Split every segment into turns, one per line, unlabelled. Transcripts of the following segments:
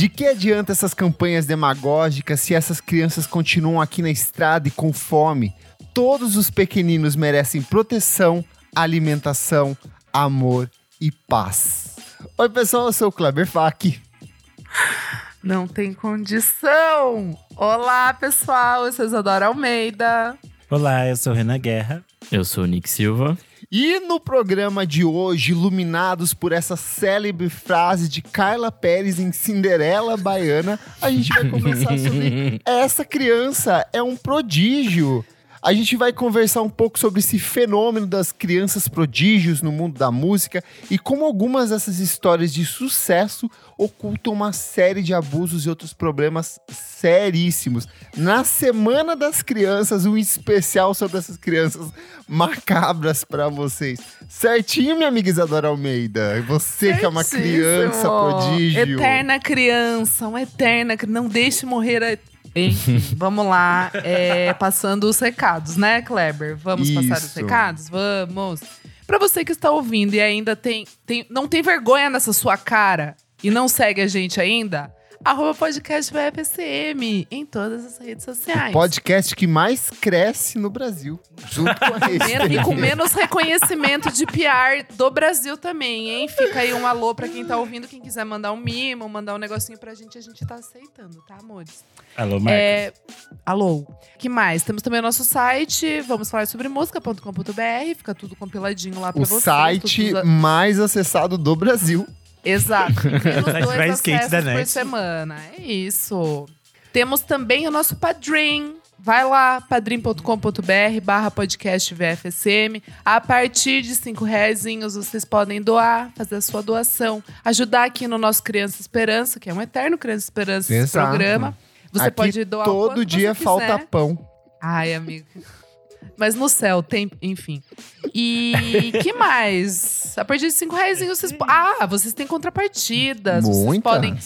De que adianta essas campanhas demagógicas se essas crianças continuam aqui na estrada e com fome? Todos os pequeninos merecem proteção, alimentação, amor e paz. Oi, pessoal, eu sou o Kleber Fak.
Não tem condição! Olá, pessoal, eu sou Isadora Almeida.
Olá, eu sou Renan Guerra.
Eu sou o Nick Silva.
E no programa de hoje, iluminados por essa célebre frase de Carla Pérez em Cinderela Baiana, a gente vai conversar sobre essa criança é um prodígio. A gente vai conversar um pouco sobre esse fenômeno das crianças prodígios no mundo da música e como algumas dessas histórias de sucesso ocultam uma série de abusos e outros problemas seríssimos. Na Semana das Crianças, um especial sobre essas crianças macabras para vocês. Certinho, minha amiga Isadora Almeida? Você que é uma criança prodígio.
Eterna criança, uma eterna. Não deixe morrer a enfim, vamos lá. É, passando os recados, né, Kleber? Vamos
Isso.
passar os recados? Vamos. Pra você que está ouvindo e ainda tem, tem, não tem vergonha nessa sua cara e não segue a gente ainda, arroba podcast VFSM em todas as redes sociais.
Podcast que mais cresce no Brasil. Junto com a
E com menos reconhecimento de PR do Brasil também, hein? Fica aí um alô pra quem tá ouvindo. Quem quiser mandar um mimo, mandar um negocinho pra gente, a gente tá aceitando, tá, amores?
Alô, Marcos.
É, alô. que mais? Temos também o nosso site, vamos falar sobre música.com.br, fica tudo compiladinho lá pra
O
vocês.
site
tudo-
mais acessado do Brasil.
Exato. Menos dois
quente da
por semana. É isso. Temos também o nosso Padrim. Vai lá, padrim.com.br barra podcast VFSM. A partir de cinco reais vocês podem doar, fazer a sua doação. Ajudar aqui no nosso Criança Esperança, que é um eterno Criança Esperança esse programa. Você
Aqui
pode doar o
todo dia
você
falta
quiser.
pão.
Ai, amigo. Mas no céu tem, enfim. E que mais? A partir de cinco reais vocês. Ah, vocês têm contrapartidas. Vocês
Muitas.
podem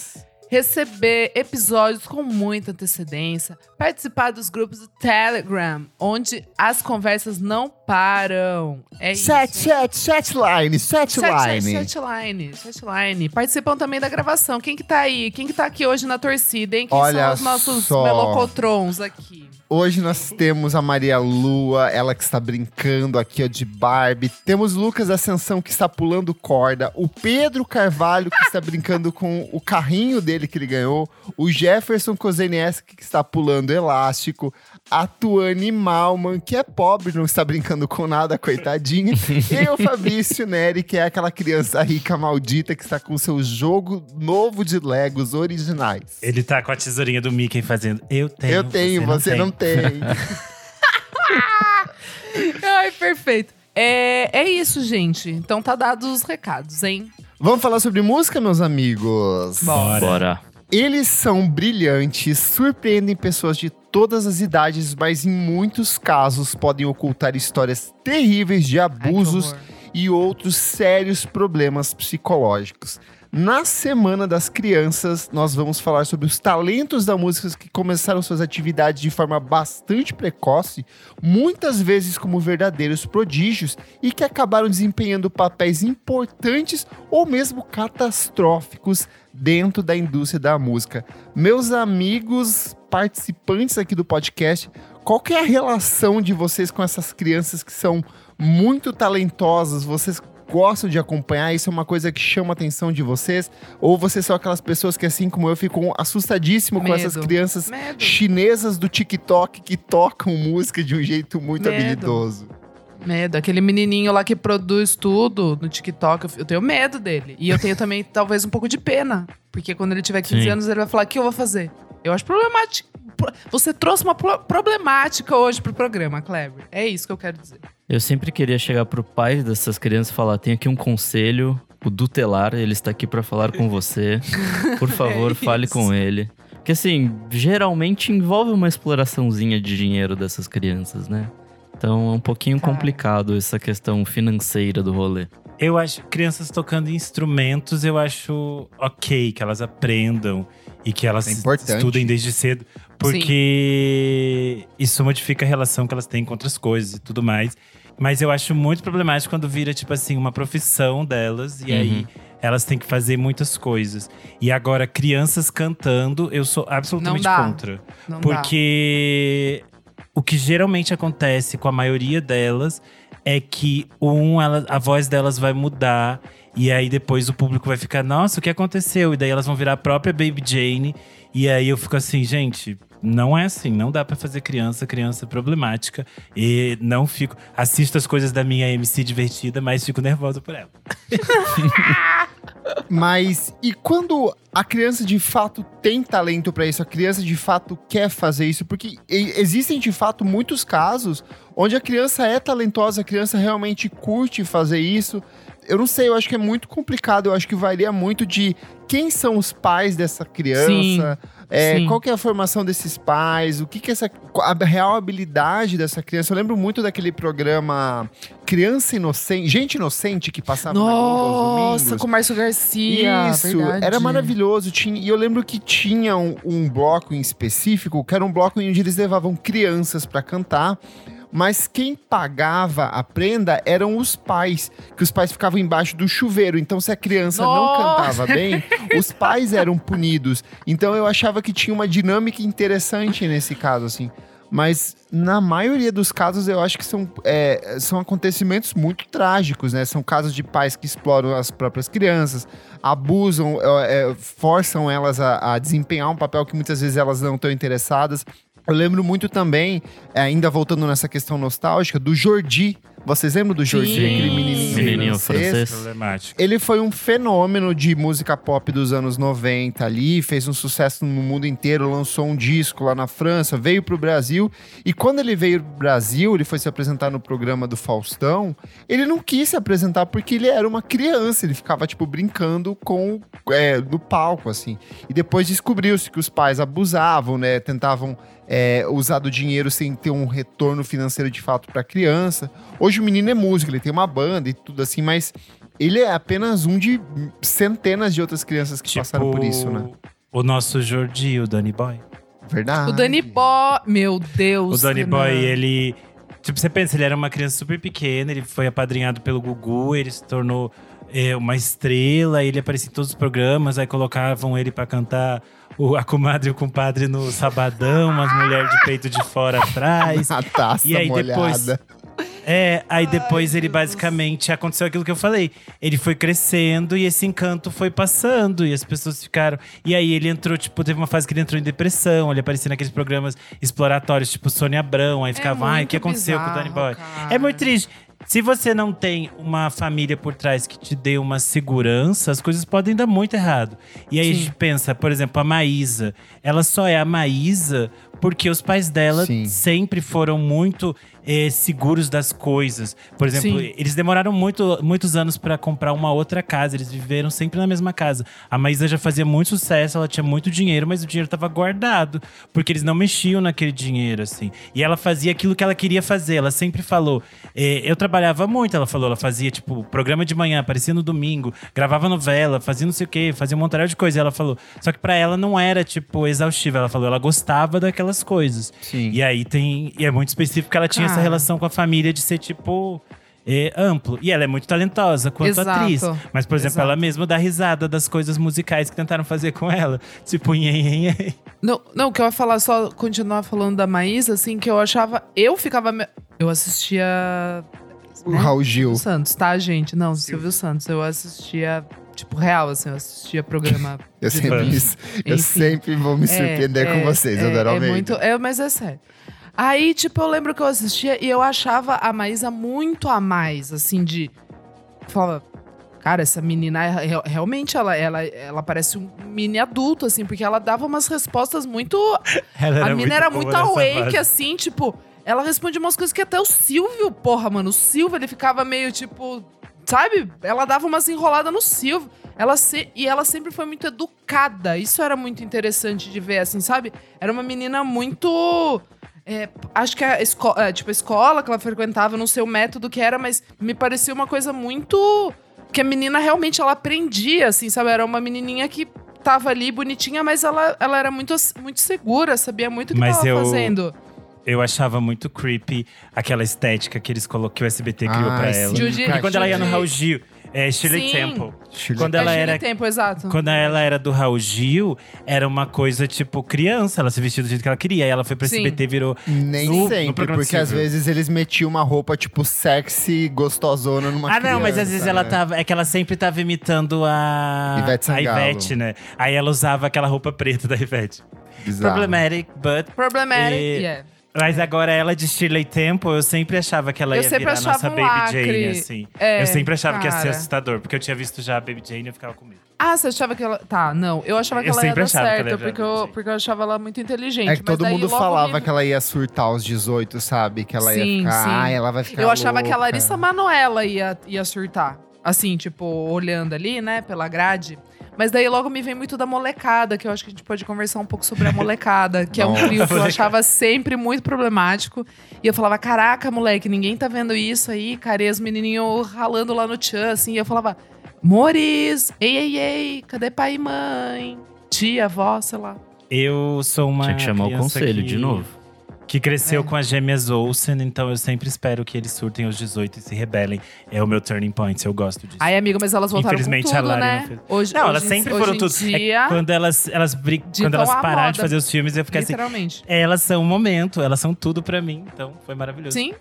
receber episódios com muita antecedência, participar dos grupos do Telegram, onde as conversas não param. É isso.
Chat, chat, chatline,
Chat,
chatline.
chat, chatline, chatline. Participam também da gravação. Quem que tá aí? Quem que tá aqui hoje na torcida, hein? Quem
Olha
são os nossos
só.
melocotrons aqui?
Hoje nós temos a Maria Lua, ela que está brincando aqui ó, de Barbie. Temos Lucas Ascensão que está pulando corda. O Pedro Carvalho que está brincando com o carrinho dele que ele ganhou. O Jefferson Kozenieski que está pulando elástico. A Tuane Malman, que é pobre, não está brincando com nada, coitadinha. e o Fabrício Neri, que é aquela criança rica maldita que está com seu jogo novo de Legos originais.
Ele tá com a tesourinha do Mickey fazendo. Eu tenho.
Eu tenho, você, não tem.
Ai, perfeito. É, é isso, gente. Então tá dados os recados, hein?
Vamos falar sobre música, meus amigos?
Bora.
Bora.
Eles são brilhantes, surpreendem pessoas de todas as idades, mas em muitos casos podem ocultar histórias terríveis de
Ai,
abusos
horror.
e outros sérios problemas psicológicos. Na Semana das Crianças, nós vamos falar sobre os talentos da música que começaram suas atividades de forma bastante precoce, muitas vezes como verdadeiros prodígios e que acabaram desempenhando papéis importantes ou mesmo catastróficos dentro da indústria da música. Meus amigos participantes aqui do podcast, qual que é a relação de vocês com essas crianças que são muito talentosas? Vocês gostam de acompanhar? Isso é uma coisa que chama a atenção de vocês? Ou vocês são aquelas pessoas que, assim como eu, ficam assustadíssimo com
Medo.
essas crianças
Medo.
chinesas do TikTok que tocam música de um jeito muito
Medo.
habilidoso?
Medo. Aquele menininho lá que produz tudo no TikTok, eu- tenho medo dele. E eu tenho também, talvez, um pouco de pena. Porque quando ele tiver 15
Sim.
anos, ele vai falar: o que eu vou fazer? Eu acho problemático. Pro- Você trouxe uma pro- problemática hoje pro programa, Kleber. É isso que eu quero dizer.
Eu sempre queria chegar pro pai dessas crianças e falar: tem aqui um conselho, o Dutelar, ele está aqui para falar com você. Por favor,
É
fale com ele. Porque assim, geralmente envolve uma exploraçãozinha de dinheiro dessas crianças, né? Então é um pouquinho
Cara.
complicado essa questão financeira do rolê.
Eu acho crianças tocando instrumentos, eu acho ok que elas aprendam e que elas
É
estudem desde cedo. Porque isso modifica a relação que elas têm com outras coisas e tudo mais. Mas eu acho muito problemático quando vira, tipo assim, uma profissão delas. E
Uhum.
aí elas têm que fazer muitas coisas. E agora, crianças cantando, eu sou absolutamente
dá.
contra.
Não dá.
Porque o que geralmente acontece com a maioria delas é que, um, ela- a voz delas vai mudar. E aí depois o público vai ficar, nossa, o que aconteceu? E daí elas vão virar a própria Baby Jane. E aí eu fico assim, gente, não é assim, não dá pra fazer criança, criança problemática. E não fico. Assisto as coisas da minha MC divertida, mas fico nervosa por ela.
Mas e quando a criança de fato tem talento pra isso, a criança de fato quer fazer isso? Porque existem de fato muitos casos onde a criança é talentosa, a criança realmente curte fazer isso. Eu não sei, eu acho que é muito complicado, eu acho que varia muito de quem são os pais dessa criança, é,
sim.
qual que é a formação desses pais, o que que essa a real habilidade dessa criança. Eu lembro muito daquele programa Criança Inocente, Gente Inocente que passava na
Nossa,
domingos.
com o Márcio Garcia.
Isso,
verdade.
era maravilhoso. Tinha, e eu lembro que tinha um, um bloco em específico, que era um bloco onde eles levavam crianças pra cantar. Mas quem pagava a prenda eram os pais, que os pais ficavam embaixo do chuveiro. Então, se a criança não
Nossa!
cantava bem, os pais eram punidos. Então, eu achava que tinha uma dinâmica interessante nesse caso, assim. Mas na maioria dos casos eu acho que são, é, são acontecimentos muito trágicos, né? São casos de pais que exploram as próprias crianças, abusam, é, é, forçam elas a, a desempenhar um papel que muitas vezes elas não estão interessadas. Eu lembro muito também, é, ainda voltando nessa questão nostálgica, do Jordi. Vocês lembram do Jordi,
Sim.
aquele menininho,
Menininho
francês?
francês.
Ele foi um fenômeno de música pop dos anos 90 ali, fez um sucesso no mundo inteiro, lançou um disco lá na França, veio pro Brasil. E quando ele veio pro Brasil, ele foi se apresentar no programa do Faustão, ele não quis se apresentar porque ele era uma criança, ele ficava, tipo, brincando com é, no palco, assim. E depois descobriu-se que os pais abusavam, né? Tentavam é, usar do dinheiro sem ter um retorno financeiro de fato pra criança. Hoje o menino é músico, ele tem uma banda e tudo assim, mas ele é apenas um de centenas de outras crianças que passaram por isso, né?
O nosso Jordi, o Danny Boy.
Verdade.
O Dani Boy. Meu Deus.
O Danny. Boy, ele. Tipo, você pensa, ele era uma criança super pequena, ele foi apadrinhado pelo Gugu, ele se tornou é, uma estrela, ele aparecia em todos os programas, aí colocavam ele pra cantar o, a comadre e o compadre no sabadão, umas mulheres de peito de fora atrás.
A taça
E aí
molhada.
depois- É, aí depois ele basicamente aconteceu aquilo que eu falei. Ele foi crescendo e esse encanto foi passando e as pessoas ficaram. E aí ele entrou, tipo, teve uma fase que ele entrou em depressão. Ele aparecia naqueles programas exploratórios, tipo Sônia Abrão. Aí ficava, ai, o
É
que aconteceu com o Danny Boy?
bizarro, cara.
É muito triste. Se você não tem uma família por trás que te dê uma segurança, as coisas podem dar muito errado. E aí a
Sim.
gente pensa, por exemplo, a Maísa. Ela só é a Maísa porque os pais dela
Sim.
sempre foram muito eh, seguros das coisas. Por exemplo,
Sim.
eles demoraram muito, muitos anos pra comprar uma outra casa. Eles viveram sempre na mesma casa. A Maísa já fazia muito sucesso, ela tinha muito dinheiro, mas o dinheiro tava guardado. Porque eles não mexiam naquele dinheiro, assim. E ela fazia aquilo que ela queria fazer. Ela sempre falou. eh, eu trabalhava muito, ela falou. Ela fazia, tipo, programa de manhã, aparecia no domingo, gravava novela, fazia não sei o quê, fazia um monte de coisa. E ela falou. Só que pra ela não era, tipo, exaustivo. Ela falou, ela gostava daquelas coisas.
Sim.
E aí tem. E é muito específico que ela tinha essa relação com a família de ser, tipo. é, amplo. E ela é muito talentosa quanto
Exato.
atriz. Mas, por exemplo,
Exato.
ela mesma dá risada das coisas musicais que tentaram fazer com ela. Tipo, nhen, nhen, nhen.
Não, não, o que eu ia falar, só continuar falando da Maísa, assim, que eu achava. Eu ficava. me- Eu assistia.
O Raul Gil.
Silvio Santos, tá, gente? Não, Silvio Santos. Eu assistia, tipo, real, assim, eu assistia programa.
Eu sempre, eu sempre vou me surpreender com vocês,
é,
Adoro
é
Almeida.
muito, é, mas é sério. Aí, tipo, eu lembro que eu assistia e eu achava a Maísa muito a mais, assim, de. Falava, cara, essa menina é- realmente ela, ela, ela parece um mini adulto, assim, porque ela dava umas respostas muito.
Ela
a menina era muito awake,
fase.
assim, tipo. Ela respondia umas coisas que até o Silvio, porra, mano. O Silvio, ele ficava meio tipo. Sabe? Ela dava umas enroladas no Silvio. Ela se, e ela sempre foi muito educada. Isso era muito interessante de ver, assim, sabe? Era uma menina muito. É, acho que a, esco é, tipo, a escola que ela frequentava, não sei o método que era, mas me parecia uma coisa muito. Que a menina realmente ela aprendia, assim, sabe? Era uma menininha que tava ali bonitinha, mas ela, ela era muito, muito segura, sabia muito o que
Mas
tava
eu-
fazendo.
Eu achava muito creepy aquela estética que eles colocou, que o SBT criou
Ah,
pra
sim.
ela.
Judy-
Porque quando ela ia no Raul Gil, é Shirley
Sim.
Temple.
Shirley-
Quando ela
É,
era
tempo, exato.
Quando ela era do Raul Gil, era uma coisa tipo criança, ela se vestia do jeito que ela queria. Aí ela foi pro
Sim.
SBT, virou.
Nem
no- no
sempre,
programa
porque às vezes eles metiam uma roupa, tipo, sexy, gostosona numa
Ah, não, mas às vezes
criança,
ela
né?
tava. É que ela sempre tava imitando a.
Ivete
a. Ivete, né? Aí ela usava aquela roupa preta da Ivete.
Bizarro.
Problematic, but.
Problematic,
E-
yeah.
Mas agora ela de Shirley Temple, eu sempre achava que ela
Eu
ia virar
achava
nossa
um
Baby
lacre.
Jane, assim.
É,
eu sempre achava que ia ser
cara.
assustador, porque eu tinha visto já a Baby Jane e eu ficava com medo.
Ah, você achava que ela. Tá, não. Eu achava que
Eu
ela ia dar
achava que ela
certo,
ia
porque, eu, porque eu achava ela muito inteligente.
É que
mas
todo
daí
mundo falava
me-
que ela ia surtar aos 18, sabe? Que ela
Sim,
ia ficar,
sim.
ah, ela vai ficar
Eu achava que a
louca."
Larissa Manoela ia, ia surtar. Assim, tipo, olhando ali, né, pela grade. Mas daí logo me vem muito da molecada, que eu acho que a gente pode conversar um pouco sobre a molecada, que é um trio que eu achava sempre muito problemático. E eu falava, caraca, moleque, ninguém tá vendo isso aí, cara. E os menininhos ralando lá no tchan, assim. E eu falava, Mores, ei, ei, ei, cadê pai e mãe? Tia, avó, sei lá.
Eu sou uma.
Tinha que chamar o conselho
que-
de novo.
Que cresceu
É.
com as gêmeas Olsen, então eu sempre espero que eles surtem aos 18 e se rebelem. É o meu turning point, eu gosto disso.
Ai, amigo, mas elas voltaram
Infelizmente, a
tudo,
Lari
né?
não fez.
Hoje,
não,
hoje,
elas sempre
hoje
foram tudo. É
Dia,
quando elas, elas, quando elas
a
pararam de fazer os filmes, eu fiquei assim.
literalmente.
Elas são o momento, elas são tudo pra mim. Então foi maravilhoso.
Sim,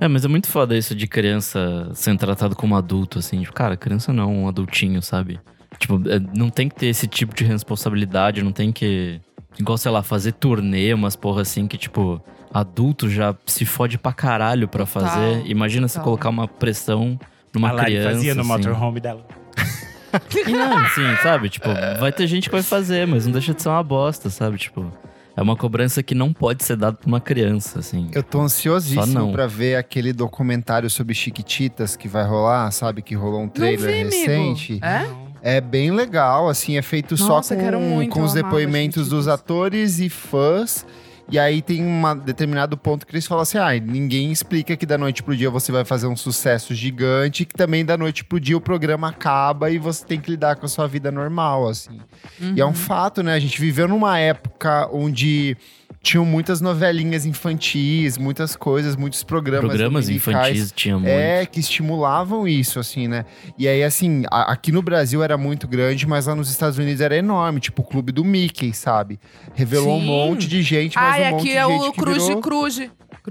É, mas é muito foda isso de criança sendo tratado como adulto, assim. Tipo, cara, criança não, um adultinho, sabe? Tipo, é, não tem que ter esse tipo de responsabilidade, não tem que. Igual, sei lá, fazer turnê, umas porra assim que, tipo, adulto já se fode pra caralho pra
Total,
fazer. Imagina você
total.
colocar uma pressão numa
a Lari
criança.
fazia no
assim.
motorhome dela.
E não, assim, sabe? Tipo, vai ter gente que vai fazer, mas não deixa de ser uma bosta, sabe? Tipo, é uma cobrança que não pode ser dada pra uma criança, assim.
Eu tô
Só
ansiosíssimo
não.
pra ver aquele documentário sobre Chiquititas que vai rolar, sabe? Que rolou um trailer
não vi,
recente.
amigo. É?
É bem legal, assim, é feito
Nossa,
só com,
muito,
com os depoimentos dos atores e fãs. E aí tem um determinado ponto que eles falam assim: ah, ninguém explica que da noite pro dia você vai fazer um sucesso gigante, que também da noite pro dia o programa acaba e você tem que lidar com a sua vida normal, assim. E é
Uhum.
um fato, né? A gente viveu numa época onde tinham muitas novelinhas infantis, muitas coisas, muitos programas.
Programas infantis tinha muito.
É, que estimulavam isso, assim, né? E aí, assim, a- aqui no Brasil era muito grande, mas lá nos Estados Unidos era enorme, tipo o clube do Mickey, sabe? Revelou um
Sim.
monte de gente, mas
Ai,
um monte
aqui
de
é
gente
o
que
Cruz
virou...
Cruz.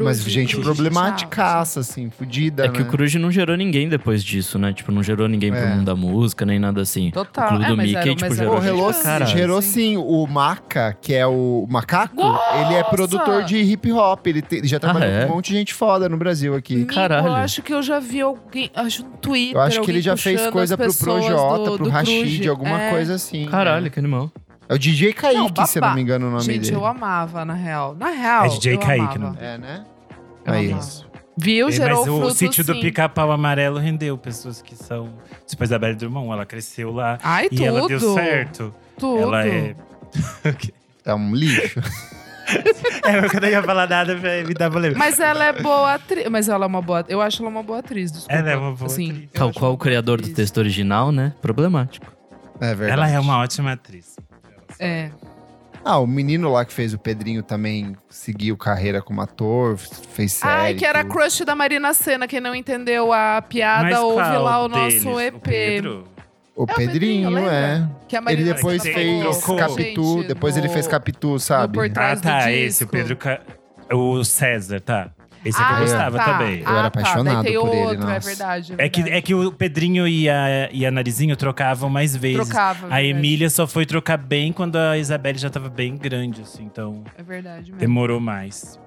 Mas gente problematicaça, assim, fudida,
É que
né?
o Cruz não gerou ninguém depois disso, né? Tipo, não gerou ninguém pro
É.
mundo da música, nem nada assim.
Total.
O Clube
É,
do Mickey,
era-
tipo, gerou
Pô, relou,
caralho.
gerou sim. O Maca, que é o macaco, ele é
Nossa!
produtor de hip hop. Ele, te- ele já trabalhou
é?
com um monte de gente foda no Brasil aqui.
Caralho.
Eu acho que eu já vi alguém. Acho no Twitter.
Eu acho que ele já fez coisa pro Projota,
do-
pro
do
Rashid,
Cruz.
alguma
É.
coisa assim.
Caralho, que animal.
É o DJ Kaique,
Não,
se eu não me engano o nome
Gente,
dele.
eu amava, na real. Na real.
É DJ
eu
Kaique,
amava.
não?
É, né?
Eu
Aí.
amava. Viu?
É,
Gerou
mas o
fruto,
sítio do
sim.
pica-pau amarelo rendeu pessoas que são. Tipo a Isabelle Drummond, ela cresceu lá
Ai,
e
tudo.
ela deu certo.
Tudo.
Ela é.
É um lixo.
é, eu não ia falar nada pra me dar problema.
Mas ela é boa atriz. Mas ela é uma boa. Eu acho ela uma boa atriz, desculpa.
Ela é uma boa
Assim,
atriz.
qual
uma
o criador do
atriz.
texto original, né? Problemático.
É verdade.
Ela é uma ótima atriz.
É.
Ah, o menino lá que fez o Pedrinho também seguiu carreira como ator, fez série.
Ai, que era
tudo.
crush da Marina Senna. Quem não entendeu a piada,
Mas
ouve lá o
deles?
nosso
O
EP.
Pedro?
O
É o
Pedrinho, é.
Que a
Ele
Marina
depois
Senna
fez
falou,
Capitu,
gente,
depois ele
no-
fez Capitu, sabe?
Por
Ah, tá.
do
Esse, o. Pedro. Ca- O César, tá. Esse é que eu
Ah,
gostava
tá.
também.
Eu era
Ah,
apaixonado
tá. Daí tem
por ele,
outro, é
nossa.
verdade.
É que, é que o Pedrinho e a, e a Narizinho trocavam mais vezes.
Trocava. é
A
verdade.
Emília só foi trocar bem quando a Isabelle já tava bem grande, assim. Então,
É verdade mesmo.
demorou mais.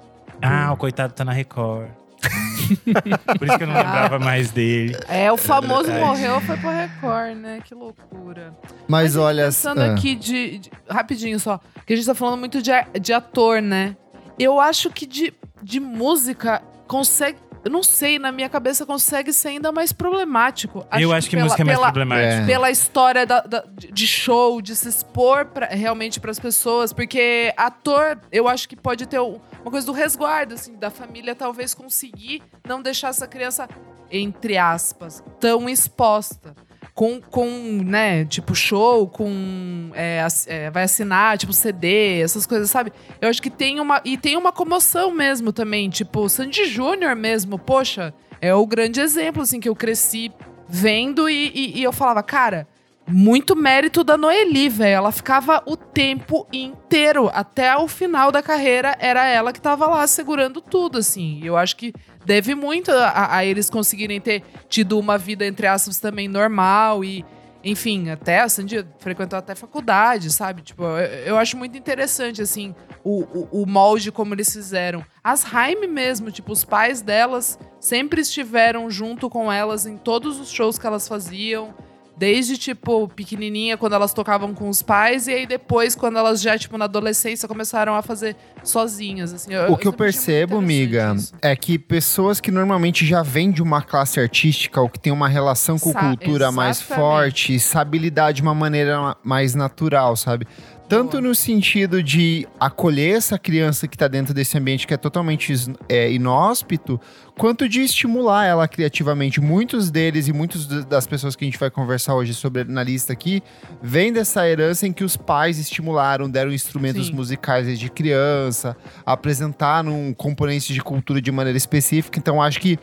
Ah, o coitado tá na Record. Por isso que eu não lembrava mais dele.
É, o famoso
verdade.
morreu, foi pro Record, né? Que loucura.
Mas olha.
Pensando
ah,
aqui de, de- Rapidinho só. Que a gente tá falando muito de, de ator, né? Eu acho que de, de música consegue. Eu não sei, na minha cabeça consegue ser ainda mais problemático.
eu acho que
pela-
música é mais
pela-
problemática.
É.
pela história da- da- de show, de se expor pra- realmente para as pessoas, porque ator, eu acho que pode ter um- uma coisa do resguardo, assim, da família talvez conseguir não deixar essa criança, entre aspas, tão exposta. Com, com né, tipo, show, com. é, é, vai assinar, tipo, CD, essas coisas, sabe? Eu acho que tem uma. E tem uma comoção mesmo também. Tipo, Sandy Júnior mesmo, poxa, é o grande exemplo, assim, que eu cresci vendo e, e- e eu falava, cara. Muito mérito da Noeli, velho. Ela ficava o tempo inteiro, até o final da carreira, era ela que tava lá segurando tudo, assim. Eu acho que deve muito a, a eles conseguirem ter tido uma vida, entre aspas, também normal e. Enfim, até a Sandy frequentou até faculdade, sabe? Tipo, eu, eu acho muito interessante, assim, o, o, o molde como eles fizeram. As Jaime mesmo, tipo, os pais delas sempre estiveram junto com elas em todos os shows que elas faziam. Desde, tipo, pequenininha, quando elas tocavam com os pais. E aí, depois, quando elas já, tipo, na adolescência, começaram a fazer sozinhas, assim.
O que eu percebo, amiga,
isso.
é que pessoas que normalmente já vêm de uma classe artística ou que tem uma relação com
Sa-
cultura mais
exatamente.
forte, sabe lidar de uma maneira ma- mais natural, sabe? Tanto no sentido de acolher essa criança que tá dentro desse ambiente que é totalmente é, inóspito, quanto de estimular ela criativamente. Muitos deles e muitas das pessoas que a gente vai conversar hoje sobre na lista aqui, vêm dessa herança em que os pais estimularam, deram instrumentos
Sim.
musicais desde criança, apresentaram componentes de cultura de maneira específica. Então, acho que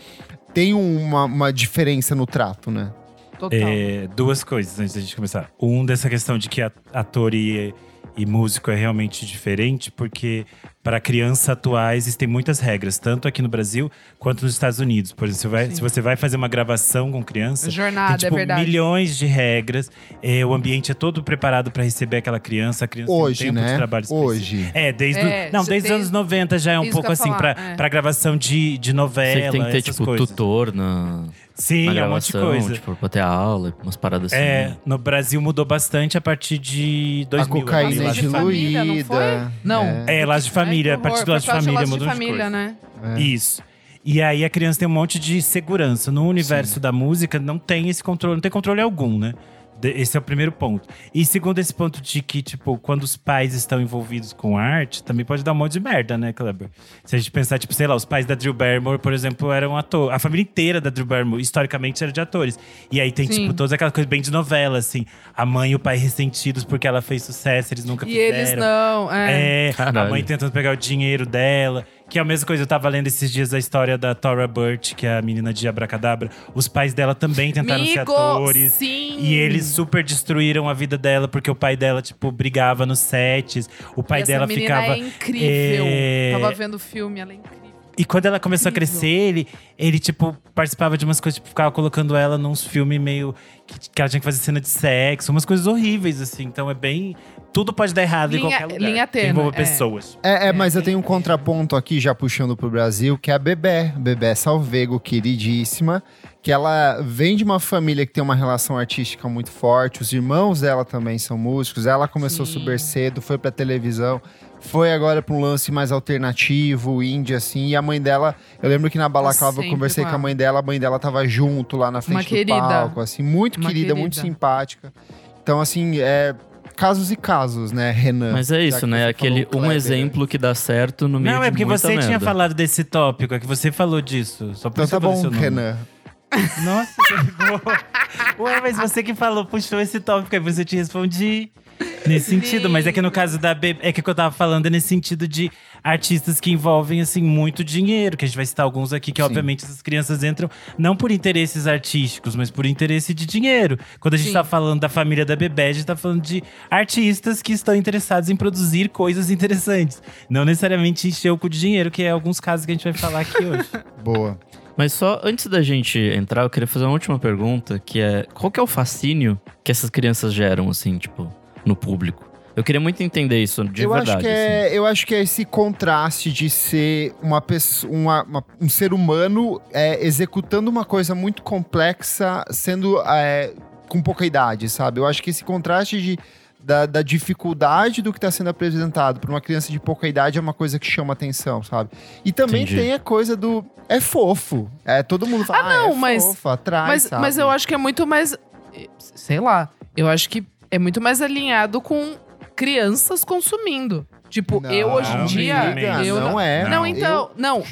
tem uma, uma diferença no trato, né?
Total.
É, duas coisas antes da gente começar. Um, dessa questão de que a- ator e, e músico é realmente diferente, porque para criança atuar existem muitas regras, tanto aqui no Brasil quanto nos Estados Unidos. Por exemplo, você vai- se você vai fazer uma gravação com criança,
Jornada,
tem tipo
é verdade.
milhões de regras. é, o ambiente é todo preparado para receber aquela criança. A criança
Hoje,
tem um tempo de
né?
trabalho específico.
Hoje.
É, desde,
É,
não, desde os anos
desde-
90 já é um pouco assim para
é.
para gravação de, de novela,
que tem que ter, tipo,
coisas.
tutor na,
Sim, é um monte de coisa.
tipo, pra ter aula, umas paradas assim.
É,
né?
no Brasil mudou bastante a partir de 2000.
a cocaína
Família, não
diluída.
Não.
É.
É, Laços de Família.
Ai,
a partir do. Laços de Família mudou
de
de
família,
coisa.
né?
Isso. E aí a criança tem um monte de segurança. No universo da música não tem esse controle, não tem controle algum, né? Esse é o primeiro ponto. E segundo esse ponto de que, tipo, quando os pais estão envolvidos com arte, também pode dar um monte de merda, né, Kleber? Se a gente pensar, tipo, sei lá, os pais da Drew Barrymore, por exemplo, eram atores. A família inteira da Drew Barrymore, historicamente, era de atores. E aí tem,
Sim.
tipo, todas aquelas coisas bem de novela, assim. A mãe e o pai ressentidos porque ela fez sucesso, eles nunca
E
fizeram.
eles não. É.
É, a mãe tentando pegar o dinheiro dela. Que é a mesma coisa, eu tava lendo esses dias a história da Tora Burt, que é a menina de Abracadabra. Os pais dela também tentaram ser
Amigo,
atores.
sim.
E eles super destruíram a vida dela, porque o pai dela, tipo, brigava nos sets. O pai
essa
dela
menina
ficava.
é incrível.
é,
Tava vendo o filme, ela é incrível.
E quando ela começou
Incrível.
a crescer, ele, ele, tipo, participava de umas coisas, tipo, ficava colocando ela nos filmes meio. Que, que ela tinha que fazer cena de sexo, umas coisas horríveis, assim. Então é bem. Tudo pode dar errado em
Linha-
qualquer lugar.
linha
que
tênue,
envolva
é.
pessoas.
É, é, mas eu tenho um contraponto aqui, já puxando pro Brasil, que é a Bebé. Bebé Salvego, queridíssima. Que ela vem de uma família que tem uma relação artística muito forte. Os irmãos dela também são músicos. Ela começou
Sim.
super cedo, foi pra televisão. Foi agora pra um lance mais alternativo, indie, assim. E a mãe dela, eu lembro que na balaclava eu
sempre
conversei
com
com a mãe dela. A mãe dela tava junto lá na frente do
querida.
palco, assim. Muito
Uma
querida, muito
querida.
simpática. Então, assim, é... Casos e casos, né, Renan?
Mas é isso,
que
né? Aquele um
Kleber
exemplo que dá certo no meio
Não,
de
é porque
muita
você tinha falado desse tópico, é que você falou disso. Só por
Então tá bom. Renan.
Nossa, você ficou. Ué, mas você que falou, puxou esse tópico, aí você te respondi. Nesse sentido, mas é que no caso da Bebê, é que o que eu tava falando é nesse sentido de artistas que envolvem, assim, muito dinheiro, que a gente vai citar alguns aqui, que
Sim.
obviamente essas crianças entram não por interesses artísticos, mas por interesse de dinheiro. Quando a gente
Sim.
tá falando da família da Bebê, a gente tá falando de artistas que estão interessados em produzir coisas interessantes. Não necessariamente encher o cu de dinheiro, que é alguns casos que a gente vai falar aqui hoje.
Boa.
Mas só antes da gente entrar, eu queria fazer uma última pergunta, que é qual que é o fascínio que essas crianças geram, assim, tipo, no público? Eu queria muito entender isso de
eu
verdade.
acho que
assim.
é, eu acho que é esse contraste de ser uma pessoa, uma- uma- um ser humano é, executando uma coisa muito complexa, sendo é, com pouca idade, sabe? Eu acho que esse contraste de da, da dificuldade do que está sendo apresentado para uma criança de pouca idade é uma coisa que chama atenção, sabe? E também
Entendi.
tem a coisa do é fofo. É todo mundo fala,
Ah, não,
é
mas-
fofo, atrai,
Mas,
sabe?
mas eu acho que é muito mais. Sei lá. Eu acho que é muito mais alinhado com crianças consumindo. Tipo,
Não,
eu hoje em dia.
amiga,
eu
não, é.
Não,
Não.
então. Não.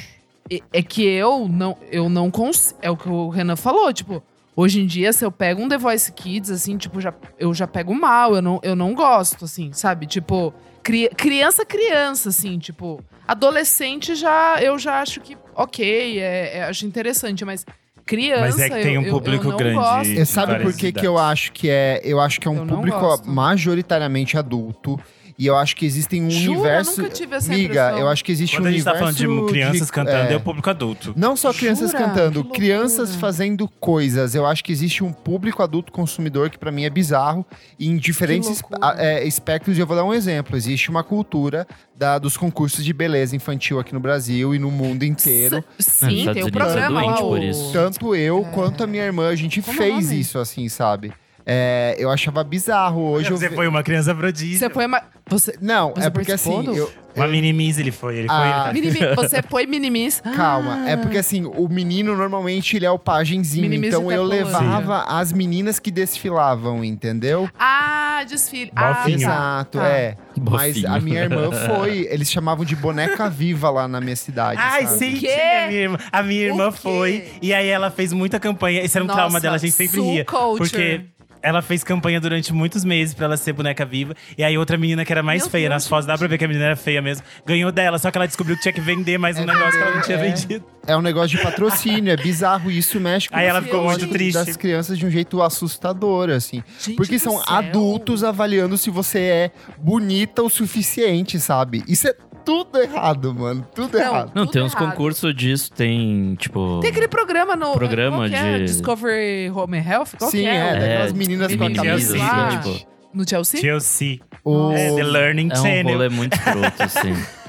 É- É que eu não, eu não consigo. É o que o Renan falou, tipo. Hoje em dia, se eu pego um The Voice Kids, assim, tipo, já, eu já pego mal, eu não, eu não gosto, assim, sabe? Tipo, cri- criança, criança, assim, tipo, adolescente já, eu já acho que, ok, é, é- acho interessante, mas criança.
Mas é que tem
eu-
um
eu- eu
público
não
grande.
gosto.
E sabe por que, que eu acho que é? Eu acho que é um
Eu
público
gosto.
majoritariamente adulto. E eu acho que existem um
Jura?
universo.
Nunca tive essa
Miga,
impressão.
eu acho que existe
Quando
um
a gente tá
universo.
falando de crianças cantando, é,
é,
o público adulto.
Não só crianças
Jura?
cantando, crianças fazendo coisas. Eu acho que existe um público adulto consumidor que pra mim é bizarro e em diferentes é, espectros. E eu vou dar um exemplo. Existe uma cultura da- dos concursos de beleza infantil aqui no Brasil e no mundo inteiro.
S- Sim, tem o
Unidos é
programa
doente
lá. o-.
Tanto eu
É.
quanto a minha irmã, a gente
Como
fez
nome?
isso, assim, sabe? É, eu achava bizarro. Hoje eu
Você
ve-
foi uma criança prodígio.
Você foi uma. Você.
Não,
Você
é porque assim. eu-
Uma mini-miss ele foi. Ele foi.
Ah.
ele tá-
você foi minimis.
Calma, é porque assim, o menino normalmente ele é o pagenzinho.
Minimize
então eu levava as meninas que desfilavam, entendeu?
Ah, desfile. Ah,
Bofinho.
tá.
Exato,
Tá.
é. Mas
Bofinho.
a minha irmã foi. Eles chamavam de boneca viva lá na minha cidade.
Ai,
sabe?
sim, tinha, a minha irmã, a minha irmã foi. E aí ela fez muita campanha. Esse era um
Nossa,
trauma dela, a gente sempre ria.
culture.
Porque ela fez campanha durante muitos meses pra ela ser boneca viva. E aí outra menina que era mais
Meu
feia
Deus,
nas fotos, dá pra ver que a menina era feia mesmo, ganhou dela. Só que ela descobriu que tinha que vender mais um negócio que ela não tinha
é.
vendido.
É um negócio de patrocínio, é bizarro. Isso mexe com
Aí ela ficou muito triste.
das crianças de um jeito assustador, assim.
Gente
Porque são
céu.
adultos avaliando se você é bonita o suficiente, sabe? Isso é tudo errado, mano. Tudo
Não.
errado.
Não,
Tudo
tem uns
errado.
concursos disso, tem, tipo.
Tem aquele programa no.
Programa
qual que é?
de-
Discovery Home Health? Qual
Sim,
que
é,
é?
daquelas
É,
meninas com a camisa.
lá.
assim,
tipo,
No Chelsea?
Chelsea.
O,
É, The Learning
é um
Channel.
rolê muito escroto, assim.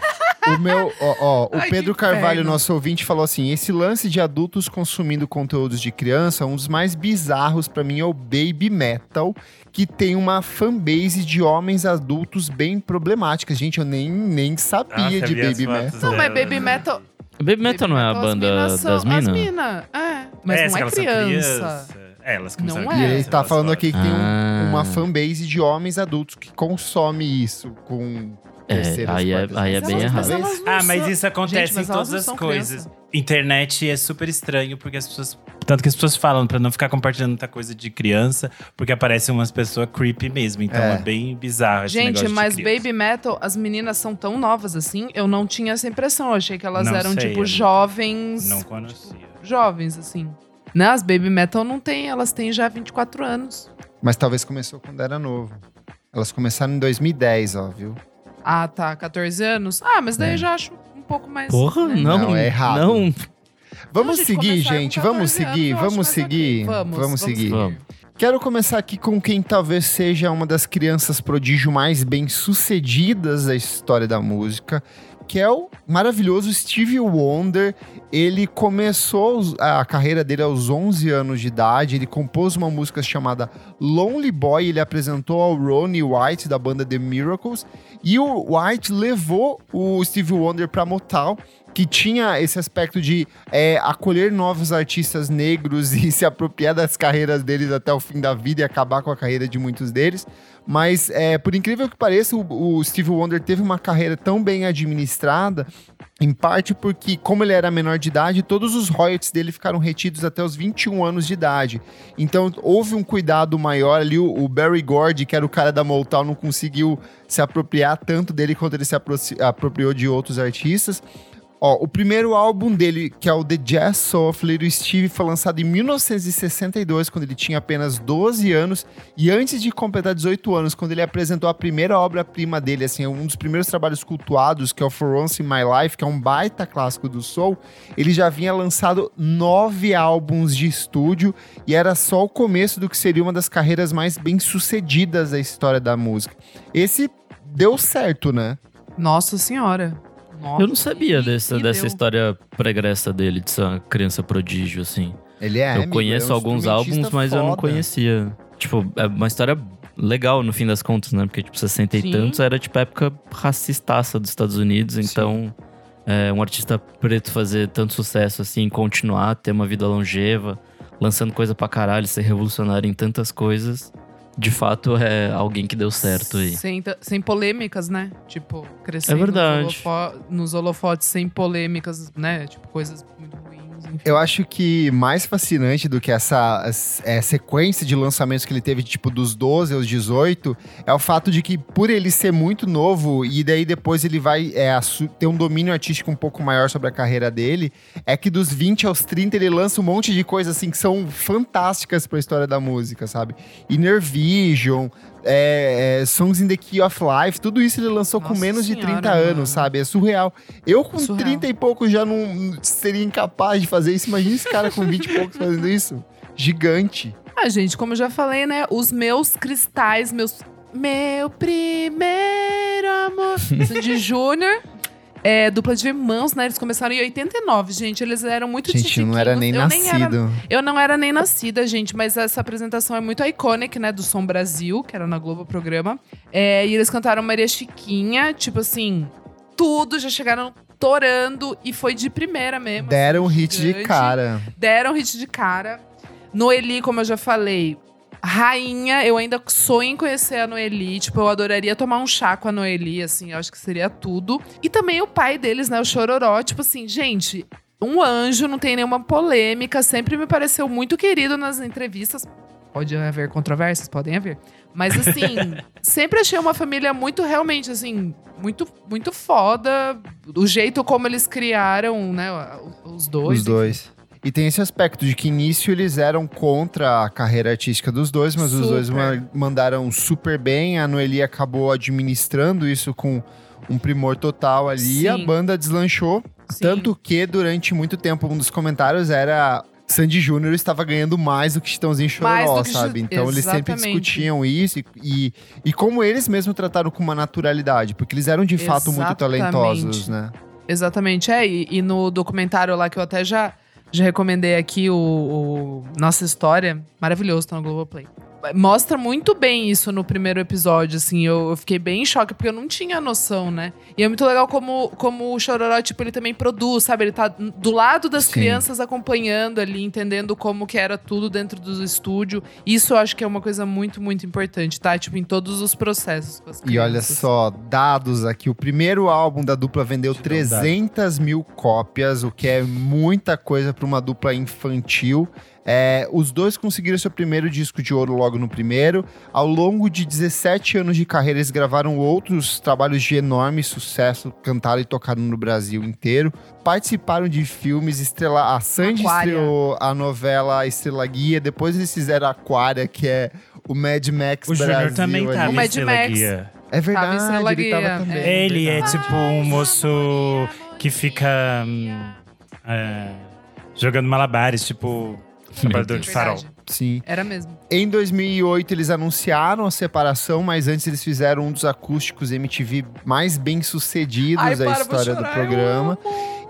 o meu, ó, ó, o
Ai,
Pedro Carvalho,
inferno.
nosso ouvinte, falou assim: esse lance de adultos consumindo conteúdos de criança, um dos mais bizarros pra mim é o Baby Metal, que tem uma fanbase de homens adultos bem problemáticas. Gente, eu nem, nem sabia
Nossa, eu
de Baby Metal.
Não, mas. Baby Metal.
Baby Metal não é a banda
minas são-
das minas?
As minas, é. Mas
É,
não é criança.
É, elas
Não
E
é.
ele
criança,
tá falando aqui que tem um-
Ah.
uma fanbase de homens adultos que consome isso com
É, aí é- aí é bem errado.
Ah, mas isso acontece
Gente, mas
em todas as coisas.
criança.
Internet é super estranho, porque as pessoas. Tanto que as pessoas falam pra não ficar compartilhando muita coisa de criança, porque aparecem umas pessoas creepy mesmo. Então é,
É.
bem bizarro esse
Gente, mas. Baby Metal, as meninas são tão novas assim, eu não tinha essa impressão. Eu achei que elas
Não
eram,
sei,
tipo, jovens.
Não conhecia.
Jovens, assim. Né? As Baby Metal não tem, elas têm já 24 anos.
Mas talvez começou quando era novo. Elas começaram em 2010, ó, viu?
Ah, tá, 14 anos. Ah, mas daí
É.
eu já acho um pouco mais.
Porra,
né?
não.
Não, é errado.
Não.
Vamos
gente,
seguir, gente.
14
Vamos
anos,
seguir,
acho
vamos seguir.
ok. Vamos,
Vamos seguir.
Vamos.
Quero começar aqui com quem talvez seja uma das crianças prodígio mais bem-sucedidas da história da música, que é o maravilhoso Stevie Wonder. Ele começou a carreira dele aos 11 anos de idade, ele compôs uma música chamada Lonely Boy, ele apresentou ao Ronnie White da banda The Miracles, e o White levou o Stevie Wonder para Motown, que tinha esse aspecto de é, acolher novos artistas negros e se apropriar das carreiras deles até o fim da vida e acabar com a carreira de muitos deles. Mas, é, por incrível que pareça, o, o Stevie Wonder teve uma carreira tão bem administrada, em parte porque, como ele era menor de idade, todos os royalties dele ficaram retidos até os 21 anos de idade. Então, houve um cuidado maior ali. O, Barry Gordy, que era o cara da Motown, não conseguiu se apropriar tanto dele quanto ele se apropriou de outros artistas. Ó, o primeiro álbum dele, que é o The Jazz Soul of Little Stevie, foi lançado em 1962, quando ele tinha apenas 12 anos. E antes de completar 18 anos, quando ele apresentou a primeira obra-prima dele, assim, um dos primeiros trabalhos cultuados, que é o For Once in My Life, que é um baita clássico do soul, ele já vinha lançado nove álbuns de estúdio e era só o começo do que seria uma das carreiras mais bem-sucedidas da história da música. Esse deu certo, né?
Nossa senhora. Nossa,
Eu não sabia dessa, dessa história pregressa dele, de ser uma criança prodígio, assim.
Ele é,
eu
amigo,
conheço
é um
alguns álbuns, mas eu não
foda.
conhecia. Tipo, é uma história legal no fim das contas, né? Porque, tipo, 60
Sim.
e tantos era, tipo, época racistaça dos Estados Unidos. Então, é, um artista preto fazer tanto sucesso, assim, continuar, ter uma vida longeva, lançando coisa pra caralho, ser revolucionário em tantas coisas. De fato, é alguém que deu certo aí.
Sem, sem polêmicas, né? Tipo, crescendo
É verdade.
Nos, holofo- nos holofotes sem polêmicas, né? Tipo, coisas muito.
Eu acho que mais fascinante do que essa é, sequência de lançamentos que ele teve, tipo, dos 12 aos 18, é o fato de que, por ele ser muito novo, e daí depois ele vai é, ter um domínio artístico um pouco maior sobre a carreira dele, é que dos 20 aos 30 ele lança um monte de coisas assim que são fantásticas pra história da música, sabe? Inner Vision, é, é, Songs in the Key of Life, tudo isso ele lançou com
Nossa
menos de
senhora,
30
mano.
anos, sabe? É surreal. Eu com
Surreal.
30 e pouco já não seria incapaz de fazer isso. Imagina esse cara com 20 e poucos fazendo isso. Gigante.
Ah, gente, como eu já falei, né? Os meus cristais, meus. Meu primeiro amor. Sandy Júnior. É, dupla de irmãos, né? Eles começaram em 89, gente. Eles eram muito
Gente, eu não era nem.
Eu era-
nascido.
eu não era nem nascida, gente, mas essa apresentação é muito icônica, né? Do Som Brasil, que era na Globo o programa. É, e eles cantaram Maria Chiquinha, tipo assim, tudo, já chegaram torando e foi de primeira mesmo.
Deram um
assim,
hit de cara.
Deram hit de cara. Noeli, como eu já falei, rainha, eu ainda sonho em conhecer a Noeli. Tipo, eu adoraria tomar um chá com a Noeli, assim, eu acho que seria tudo. E também o pai deles, né, o Chororó. Tipo assim, gente, um anjo, não tem nenhuma polêmica, sempre me pareceu muito querido nas entrevistas. Pode haver controvérsias? Podem haver. Mas assim, sempre achei uma família muito, realmente, assim, muito, muito foda. O jeito como eles criaram, né, os dois.
Os dois. E tem esse aspecto de que início eles eram contra a carreira artística dos dois, mas os dois
Super.
ma- mandaram super bem. A Noeli acabou administrando isso com um primor total ali. E a
Sim.
banda deslanchou.
Sim.
Tanto que durante muito tempo um dos comentários era Sandy Júnior estava ganhando mais do que Chitãozinho Chororó,
que
sabe? Então eles sempre
Exatamente.
discutiam isso e, e, e como eles mesmos trataram com uma naturalidade, porque eles eram de fato muito
Exatamente.
talentosos, né?
Exatamente, é. E, e no documentário lá que eu até já, já recomendei aqui, o, o Nossa História, maravilhoso, tá no Globoplay. Mostra muito bem isso no primeiro episódio, assim. Eu, eu fiquei bem em choque, porque eu não tinha noção, né? E é muito legal como, como o Chororó, tipo, ele também produz, sabe? Ele tá do lado das
Sim.
crianças acompanhando ali, entendendo como que era tudo dentro do estúdio. Isso eu acho que é uma coisa muito, muito importante, tá? Tipo, em todos os processos com as
E olha só, dados aqui. O primeiro álbum da dupla vendeu
Te dá um dado.
300 mil cópias, o que é muita coisa para uma dupla infantil. É, os dois conseguiram seu primeiro disco de ouro logo no primeiro. Ao longo de 17 anos de carreira, eles gravaram outros trabalhos de enorme sucesso, cantaram e tocaram no Brasil inteiro. Participaram de filmes, estrela... a Sandy
Aquária.
estreou a novela Estrela Guia, depois eles fizeram Aquária, que é o Mad Max
O
Brasil.
Júnior também
ali.
tava
O Mad Max.
Guia.
É verdade,
Tava
ele tava também.
é.
Ele é tipo um moço que fica hum, é, jogando malabares, tipo trabalhador de farol.
Sim.
Era mesmo.
Em 2008, eles anunciaram a separação, mas antes eles fizeram um dos acústicos MTV mais bem sucedidos
Ai,
da história do programa.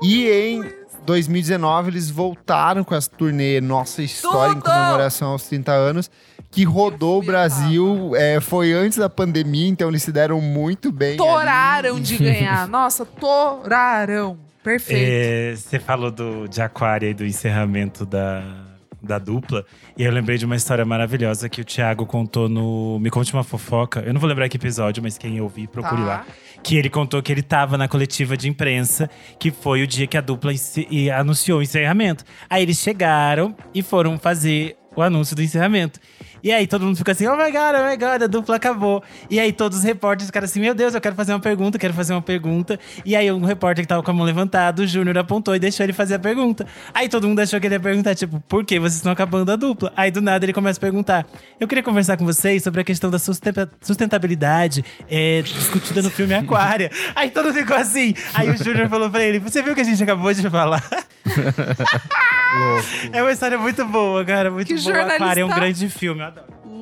E em 2019, eles voltaram com essa turnê Nossa História em
Tudo!
comemoração aos 30 anos, que rodou o Brasil. é, foi antes da pandemia, então eles se deram muito bem. ali.
Toraram de ganhar. Nossa, toraram. Perfeito.
É, Você falou do, de Aquária e do encerramento da, da dupla. E eu lembrei de uma história maravilhosa que o Thiago contou no Me Conte Uma Fofoca. Eu não vou lembrar que episódio, mas quem ouvir, procure
Tá.
lá. Que ele contou que ele tava na coletiva de imprensa, que foi o dia que a dupla anunciou o encerramento. Aí eles chegaram e foram fazer o anúncio do encerramento. E aí todo mundo ficou assim, oh my god, oh my god, a dupla acabou. E aí todos os repórteres ficaram assim, meu Deus, eu quero fazer uma pergunta, quero fazer uma pergunta. E aí um repórter que tava com a mão levantada, o Júnior apontou e deixou ele fazer a pergunta. Aí todo mundo achou que ele ia perguntar, tipo, por que vocês estão acabando a dupla? Aí do nada ele começa a perguntar, eu queria conversar com vocês sobre a questão da sustenta- sustentabilidade é, discutida no filme Aquária. aí todo mundo ficou assim. Aí o Júnior falou pra ele, você viu o que a gente acabou de falar?
Louco.
É uma história muito boa, cara, muito
Que
boa. Aquária é um grande filme, eu adoro.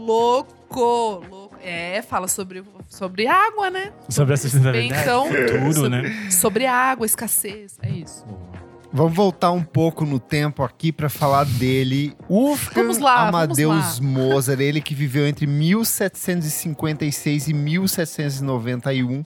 Louco, louco. É, fala sobre, sobre água, né?
Sobre a sustentabilidade.
Então,
Tudo,
sobre,
né?
Sobre água, escassez. É isso.
Vamos voltar um pouco no tempo aqui pra falar dele. Wolfgang
Vamos lá, vamos
Amadeus
lá.
Mozart, ele que viveu entre 1756 e 1791.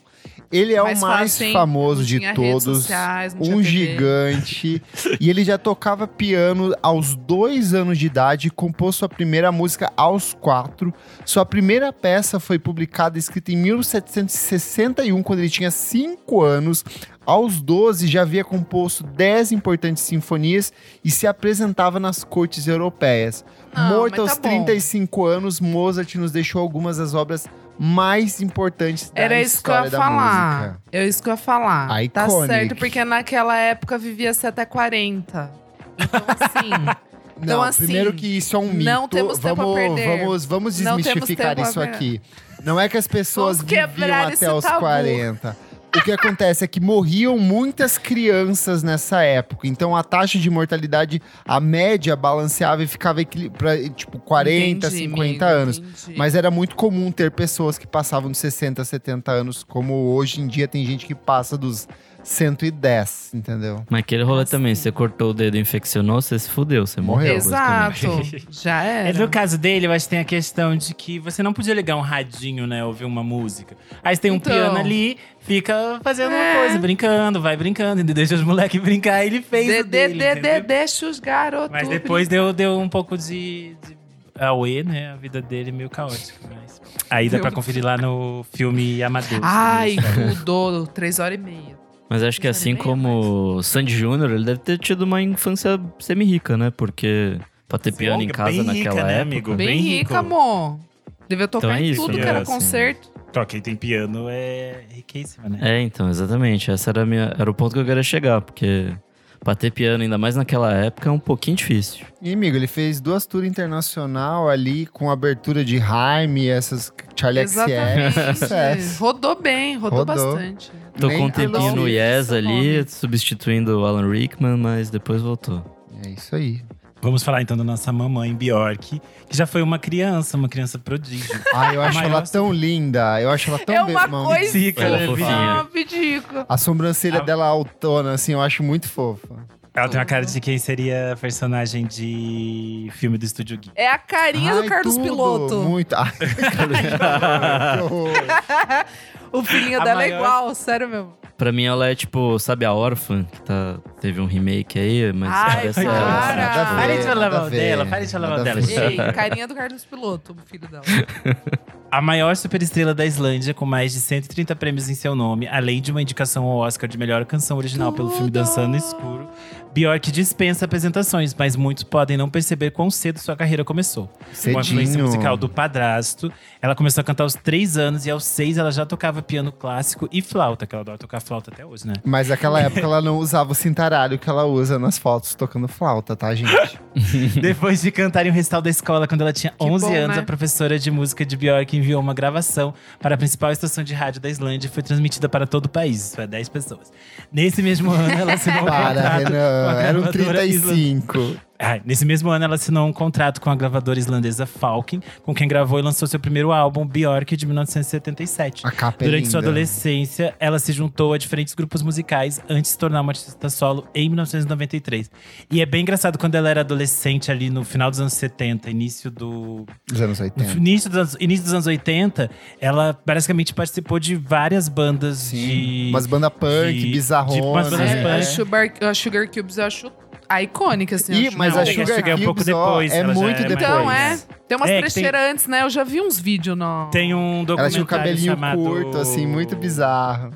Ele é
Mais
o mais
fácil,
famoso de todos.
sociais,
um gigante. e ele já tocava piano aos dois anos de idade e compôs sua primeira música aos quatro. Sua primeira peça foi publicada e escrita em 1761, quando ele tinha cinco anos. Aos 12 já havia composto 10 importantes sinfonias e se apresentava nas cortes europeias.
Não,
Morto
mas
aos
tá bom.
35 anos, Mozart nos deixou algumas das obras mais importantes da
Era isso que eu ia falar.
música.
É isso que eu ia falar. Tá
Iconic.
certo, porque naquela época vivia-se até 40. Então, assim. Então,
Não,
assim,
primeiro que isso é um mito.
não temos tempo
vamos,
a perder.
Vamos, vamos desmistificar
a
isso aqui. Não é que as pessoas viviam até os
tabu.
40. O que acontece é que morriam muitas crianças nessa época. Então a taxa de mortalidade, a média balanceava e ficava pra, tipo 40,
Entendi,
50
amigo,
anos.
entendi.
Mas era muito comum ter pessoas que passavam de 60, 70 anos, como hoje em dia tem gente que passa dos 110, entendeu?
Mas aquele rolê
Assim.
também, você cortou o dedo e infeccionou, você se fudeu, você morreu.
Exato. Já
É,
era.
no caso dele, eu acho que tem a questão de que você não podia ligar um radinho, né? Ouvir uma música. Aí você tem um
Então.
piano ali, fica fazendo
É.
uma coisa, brincando, vai brincando, e deixa os moleques brincar. Ele fez
De,
o
de,
dele,
de, deixa os garotos.
Mas depois deu, deu um pouco de, de auê, né? A vida dele meio caótica. Mas... Aí dá pra conferir lá no filme Amadeus.
Ai,
né?
mudou. Três horas e meia.
Mas acho que assim
é bem
como o Sandy Júnior, ele deve ter tido uma infância semi-rica, né? Porque pra ter piano em
Bem
casa
rica,
naquela
né,
época.
amigo?
Bem,
Bem
rica,
rico.
amor. Devia tocar
Então é
em
isso,
tudo
né?
que era
Assim.
concerto.
Só quem tem piano é riquíssima, né?
É, então, exatamente. Essa era, a minha, era o ponto que eu queria chegar, porque pra ter piano, ainda mais naquela época, é um pouquinho difícil.
E, amigo, ele fez duas tours internacional ali com abertura de Haim, essas Charlie XCX.
Exatamente.
Sucesso.
Rodou bem, rodou,
Rodou.
bastante.
Tocou
Nem
um tempinho no Yes ali, substituindo o Alan Rickman, mas depois voltou.
É isso aí.
Vamos falar então da nossa mamãe Bjork, que já foi uma criança, uma criança prodígio.
Ai, eu acho
maior-
ela tão linda. Eu acho ela tão
é uma coisa
ela é fofinha.
A sobrancelha
A-
dela autona, assim, eu acho muito fofa.
Ela tem uma cara de quem seria personagem de filme do Estúdio Gui.
É a carinha
Ai,
do Carlos
tudo,
Piloto.
Muito. Ai, que horror.
O filhinho
A
dela é
maior-
igual, sério mesmo.
Pra mim, ela é tipo, sabe a Órfã, que tá, teve um remake aí, mas
Ai,
parece
para.
ela.
Nada a ver,
Para de falar mal dela, para de falar mal dela.
Ei, carinha do Carlos Piloto, o filho dela.
A maior superestrela da Islândia, com mais de 130 prêmios em seu nome, além de uma indicação ao Oscar de melhor canção original pelo filme Dançando no Escuro, Bjork dispensa apresentações, mas muitos podem não perceber quão cedo sua carreira começou. Com a influência
Cedinho.
musical do padrasto, ela começou a cantar aos 3 anos e aos 6 ela já tocava piano clássico e flauta, que ela adora tocar flauta até hoje, né?
Mas naquela época ela não usava o cintaralho que ela usa nas fotos tocando flauta, tá, gente?
Depois de cantar em um recital da escola quando ela tinha 11
bom,
anos,
né?
a professora de música de Bjork enviou uma gravação para a principal estação de rádio da Islândia e foi transmitida para todo o país. Isso é 10 pessoas. Nesse mesmo ano, ela assinou um
Para, Renan. Eram
gravadora islan-
35.
Ah, nesse mesmo ano, ela assinou um contrato com a gravadora islandesa Falken, com quem gravou e lançou seu primeiro álbum, Bjork, de 1977.
A capa é
Durante
linda.
sua adolescência, ela se juntou a diferentes grupos musicais antes de se tornar uma artista solo em 1993. E é bem engraçado quando ela era adolescente ali no final dos anos 70, início do
Dos anos
no
80.
início dos, anos- início dos anos 80, ela basicamente participou de várias bandas de
Umas bandas punk,
de-
bizarronas.
tipo umas bandas
É,
punk.
a, Sugar, a Sugar Cubes eu acho a icônica, assim. acho
mas
Não,
a
é que a
Sugar
Sugar é um pouco
Cubes, ó,
depois,
é
ela
muito
é
depois.
Então, é. Tem umas
É, que tem-
trecheiras antes, né? Eu já vi uns vídeos no.
Tem um
Ela
documentário
tinha o cabelinho
chamado
curto, assim, muito bizarro.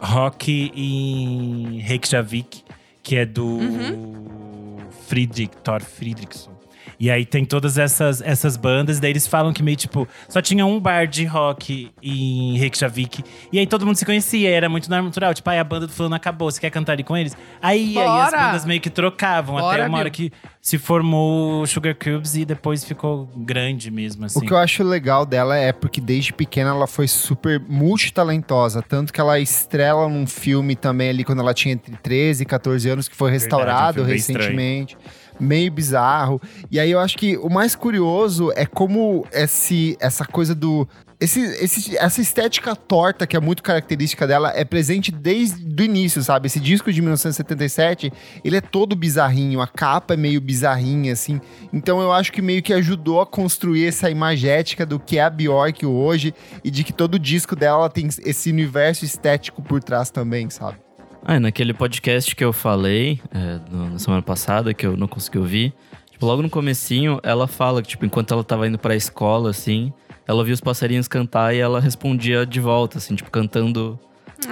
Rock em Reykjavik, que é do
Uhum.
Friedrich, Thor Friedrichson. E aí tem todas essas, essas bandas, daí eles falam que meio tipo, só tinha um bar de rock em Reykjavik. E aí todo mundo se conhecia, era muito natural. Tipo, aí a banda do fulano acabou, você quer cantar ali com eles? Aí, aí as bandas meio que trocavam,
Bora,
até uma hora que se formou o Sugar Cubes e depois ficou grande mesmo, assim.
O que eu acho legal dela é porque desde pequena ela foi super multitalentosa. Tanto que ela estrela num filme também ali quando ela tinha entre 13 e 14 anos, que foi
Verdade,
restaurado
um bem
recentemente. Meio bizarro. E aí eu acho que o mais curioso é como esse, essa coisa do. Esse, esse- essa estética torta, que é muito característica dela, é presente desde o início, sabe? Esse disco de 1977, ele é todo bizarrinho, a capa é meio bizarrinha, assim. Então eu acho que meio que ajudou a construir essa imagética do que é a Bjork hoje e de que todo disco dela tem esse universo estético por trás também, sabe?
Ah, naquele podcast que eu falei é, no- na semana passada, que eu não consegui ouvir, tipo, logo no comecinho, ela fala que, tipo, enquanto ela tava indo pra escola, assim, ela ouvia os passarinhos cantar e ela respondia de volta, assim, tipo, cantando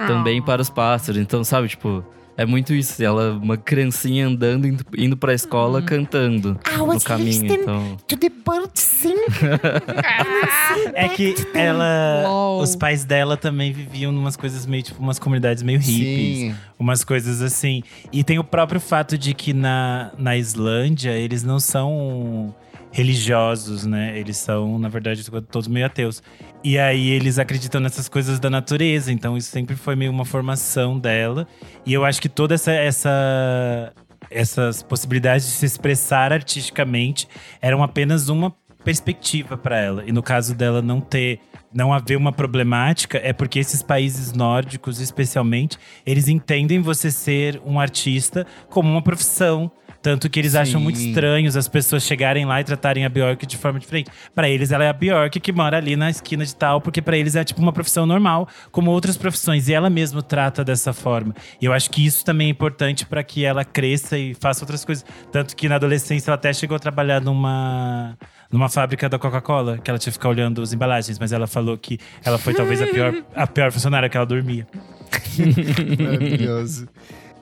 também para os pássaros. Então, sabe, tipo, é muito isso. Ela, uma criancinha andando, indo, indo pra escola, cantando
I
no
was
caminho.
listening
Então,
to the bird sing.
É que ela.
Uou.
Os pais dela também viviam numas coisas meio, tipo, umas comunidades meio hippies.
Sim.
Umas coisas assim. E tem o próprio fato de que na, na Islândia eles não são religiosos, né? Eles são, na verdade, todos meio ateus. E aí eles acreditam nessas coisas da natureza. Então isso sempre foi meio uma formação dela. E eu acho que toda essa. essa essas possibilidades de se expressar artisticamente eram apenas uma perspectiva para ela. E no caso dela não ter não haver uma problemática é porque esses países nórdicos, especialmente, eles entendem você ser um artista como uma profissão. Tanto que eles acham
Sim.
muito estranhos as pessoas chegarem lá e tratarem a Bjork de forma diferente. Pra eles, ela é a Bjork que mora ali na esquina de tal, porque pra eles é tipo uma profissão normal, como outras profissões. E ela mesma trata dessa forma. E eu acho que isso também é importante pra que ela cresça e faça outras coisas. Tanto que na adolescência ela até chegou a trabalhar numa numa fábrica da Coca-Cola, que ela tinha que ficar olhando as embalagens, mas ela falou que ela foi talvez a pior, a pior funcionária que ela dormia.
Maravilhoso.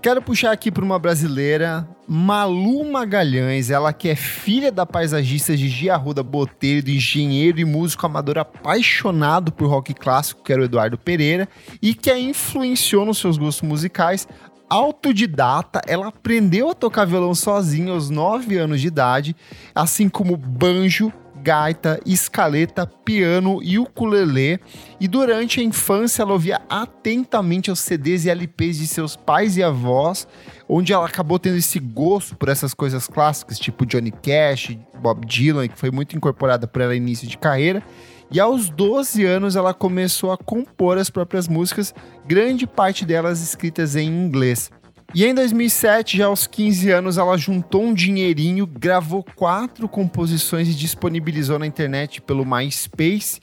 Quero puxar aqui para uma brasileira, Malu Magalhães, ela que é filha da paisagista Gigi Arruda Botelho, engenheiro e músico amador apaixonado por rock clássico, que era o Eduardo Pereira, e que a influenciou nos seus gostos musicais. Autodidata, ela aprendeu a tocar violão sozinha aos 9 anos de idade, assim como banjo, gaita, escaleta, piano e ukulele. E durante a infância ela ouvia atentamente os CDs e LPs de seus pais e avós, onde ela acabou tendo esse gosto por essas coisas clássicas, tipo Johnny Cash, Bob Dylan, que foi muito incorporada por ela no início de carreira. E aos 12 anos ela começou a compor as próprias músicas, grande parte delas escritas em inglês. E em 2007, já aos 15 anos, ela juntou um dinheirinho, gravou quatro composições e disponibilizou na internet pelo MySpace.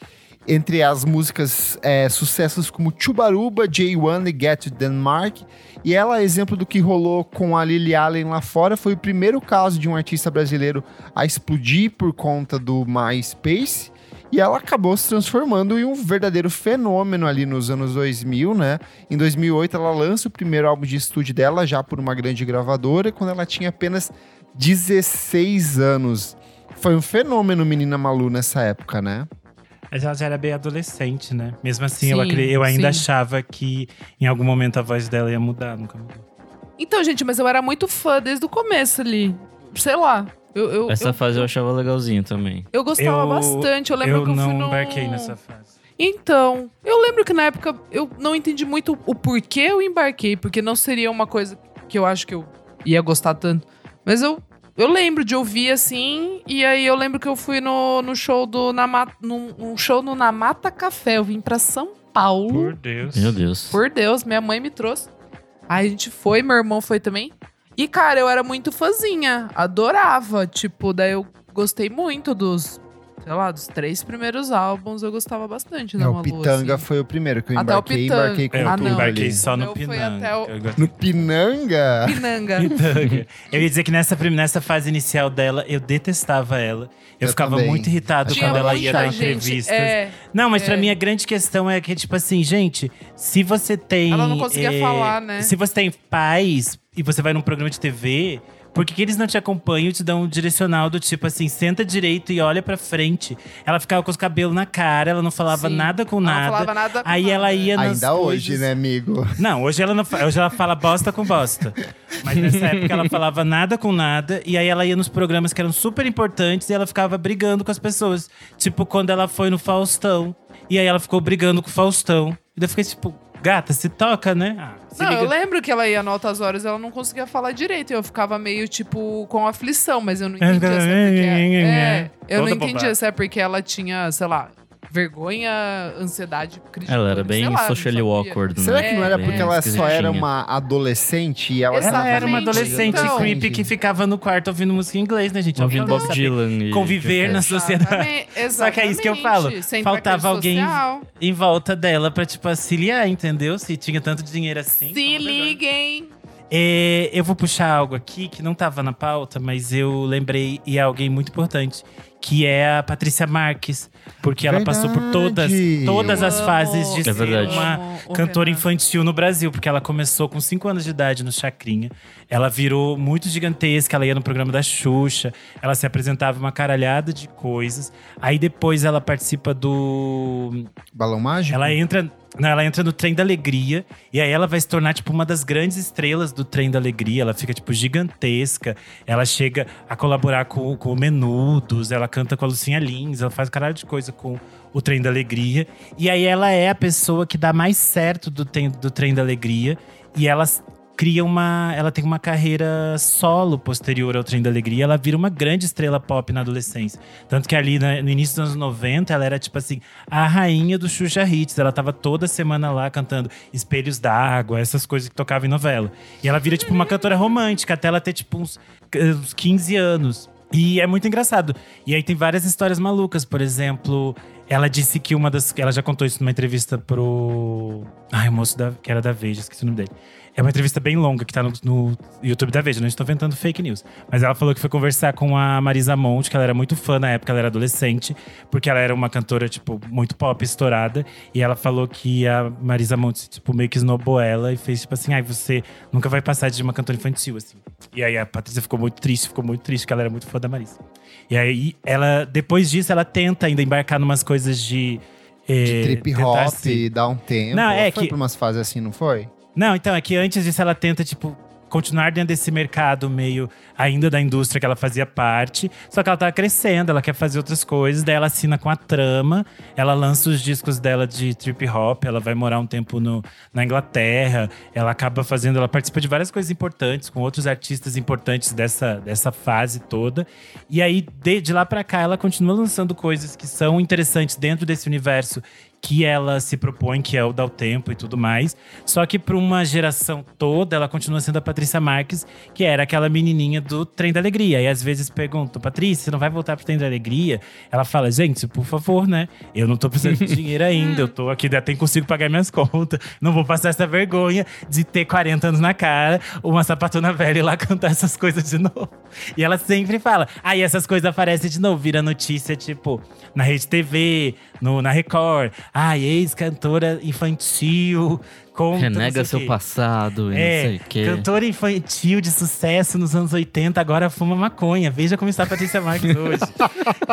Entre as músicas, é, sucessos como Chubaruba, J1 e Get to Denmark. E ela, exemplo do que rolou com a Lily Allen lá fora, foi o primeiro caso de um artista brasileiro a explodir por conta do MySpace. E ela acabou se transformando em um verdadeiro fenômeno ali nos anos 2000, né? Em 2008 ela lança o primeiro álbum de estúdio dela, já por uma grande gravadora, quando ela tinha apenas 16 anos. Foi um fenômeno Menina Malu nessa época, né?
Mas ela já era bem adolescente, né? Mesmo assim,
Sim,
eu, eu ainda
sim.
achava que em algum momento a voz dela ia mudar, nunca mudou.
Então, gente, mas eu era muito fã desde o começo ali. Sei lá. Eu, eu,
essa
eu,
fase eu achava legalzinho também.
eu gostava
Eu-
bastante. Eu lembro
eu
que eu
não
fui no...
embarquei nessa fase.
Então, eu lembro que na época eu não entendi muito o porquê eu embarquei, porque não seria uma coisa que eu acho que eu ia gostar tanto. Mas eu, eu lembro de ouvir assim, e aí eu lembro que eu fui no, no show do Namata, num, um show no Namata Café. Eu vim pra São Paulo.
Por Deus.
Meu Deus.
Por Deus, minha mãe me trouxe. Aí a gente foi, meu irmão foi também. E, cara, eu era muito fãzinha. Adorava. Tipo, daí eu gostei muito dos, sei lá, dos três primeiros álbuns. Eu gostava bastante da
É, o
Malu,
Pitanga
assim.
foi o primeiro que eu
Até o
embarquei,
Pitanga.
embarquei com
É,
Ah,
eu
tudo
não.
embarquei
ali.
só no
Meu foi
Pinanga.
até o-
Eu
No Pinanga?
Pinanga.
Pitanga. Eu ia dizer que nessa, nessa fase inicial dela, eu detestava ela. Eu,
Eu
ficava
também.
muito irritado
Tinha
quando ela ia dar
gente,
entrevistas.
É,
Não, mas pra
É.
mim a grande questão é que, tipo assim, gente, se você tem.
Ela não conseguia
eh,
falar, né?
Se você tem pais e você vai num programa de TV. Por que, que eles não te acompanham e te dão um direcional do tipo assim, senta direito e olha pra frente? Ela ficava com os cabelos na cara, ela não falava
Sim.
nada com
Ela não
nada.
falava nada com
Aí
nada.
ela ia nas
Ainda hoje,
coisas-
né, amigo?
não, hoje ela, não, fa- hoje ela fala bosta com bosta. Mas nessa época ela falava nada com nada. E aí ela ia nos programas que eram super importantes e ela ficava brigando com as pessoas. Tipo, quando ela foi no Faustão. E aí ela ficou brigando com o Faustão. E daí eu fiquei tipo, gata, se toca, né? Ah, se
Não,
liga.
eu lembro que ela ia no Altas Horas ela não conseguia falar direito. E eu ficava meio, tipo, com aflição, mas eu não entendia se é porque. É, eu não entendia se é porque ela tinha, sei lá, vergonha, ansiedade, crise.
Ela era bem
lá,
socially awkward, né?
Será que não era
É,
porque ela só era uma adolescente e ela.
Ela era uma adolescente
então.
creepy que ficava no quarto ouvindo música em inglês, né, gente?
Ouvindo
Ela não
Bob
sabia
Dylan. e-
Conviver na sociedade.
Exatamente,
Só que é isso que eu falo.
Sem
Faltava alguém
social.
em volta dela pra, tipo, auxiliar, entendeu? Se tinha tanto dinheiro assim.
Se liguem.
É, eu vou puxar algo aqui que não estava na pauta, mas eu lembrei e é alguém muito importante, que é a Patrícia Marques, porque ela passou por todas,
Verdade.
todas as fases de
É
ser
verdade.
uma cantora infantil no Brasil, porque ela começou com 5 anos de idade no Chacrinha. Ela virou muito gigantesca, ela ia no programa da Xuxa, ela se apresentava uma caralhada de coisas. Aí depois ela participa do
Balão mágico?
ela entra, ela entra no Trem da Alegria e aí ela vai se tornar tipo uma das grandes estrelas do Trem da Alegria. Ela fica tipo gigantesca. Ela chega a colaborar com, com o Menudos, ela canta com a Lucinha Lins, ela faz caralho de coisa com o Trem da Alegria. E aí ela é a pessoa que dá mais certo do, trem- do Trem da Alegria e ela cria uma, ela tem uma carreira solo posterior ao Trem da Alegria, ela vira uma grande estrela pop na adolescência. Tanto que ali na- no início dos anos 90, ela era tipo assim, a rainha do Xuxa Hits. Ela tava toda semana lá cantando Espelhos d'Água, essas coisas que tocavam em novela. E ela vira tipo uma cantora romântica, até ela ter tipo uns, uns 15 anos. E é muito engraçado. E aí tem várias histórias malucas. Por exemplo, ela disse que uma das. Ela já contou isso numa entrevista pro. Ai, o moço da, que era da Veja, esqueci o nome dele. É uma entrevista bem longa que tá no, no YouTube da Veja, não estou inventando fake news. Mas ela falou que foi conversar com a Marisa Monte, que ela era muito fã na época, ela era adolescente, porque ela era uma cantora, tipo, muito pop, estourada. E ela falou que a Marisa Monte, tipo, meio que esnobou ela e fez, tipo assim, ai, você nunca vai passar de uma cantora infantil, assim. E aí a Patrícia ficou muito triste, ficou muito triste, porque ela era muito fã da Marisa. E aí, ela, depois disso, ela tenta ainda embarcar numas coisas de. eh,
De trip hop,
se-
dar um tempo.
Não, é
foi
que-
pra umas fases assim, não foi?
Não, então, é que antes disso ela tenta, tipo, continuar dentro desse mercado meio ainda da indústria que ela fazia parte. Só que ela tá crescendo, ela quer fazer outras coisas. Daí ela assina com a trama, ela lança os discos dela de trip hop, ela vai morar um tempo no, na Inglaterra. Ela acaba fazendo, ela participa de várias coisas importantes com outros artistas importantes dessa, dessa fase toda. E aí, de, de lá pra cá, ela continua lançando coisas que são interessantes dentro desse universo que ela se propõe, que é o dar o tempo e tudo mais. Só que para uma geração toda, ela continua sendo a Patrícia Marques, que era aquela menininha do Trem da Alegria. E às vezes perguntam, Patrícia, você não vai voltar pro Trem da Alegria? Ela fala, gente, por favor, né? Eu não tô precisando de dinheiro ainda, eu tô aqui, até consigo pagar minhas contas. Não vou passar essa vergonha de ter 40 anos na cara, uma sapatona velha ir lá cantar essas coisas de novo. E ela sempre fala, aí essas coisas aparecem de novo, vira notícia, tipo, na Rede TV, no, na Record. Ai, ex-cantora infantil. Não
Renega seu
quê.
passado e não
É,
sei o quê.
cantora infantil de sucesso nos anos 80, agora fuma maconha. Veja como está a Patrícia Marques hoje.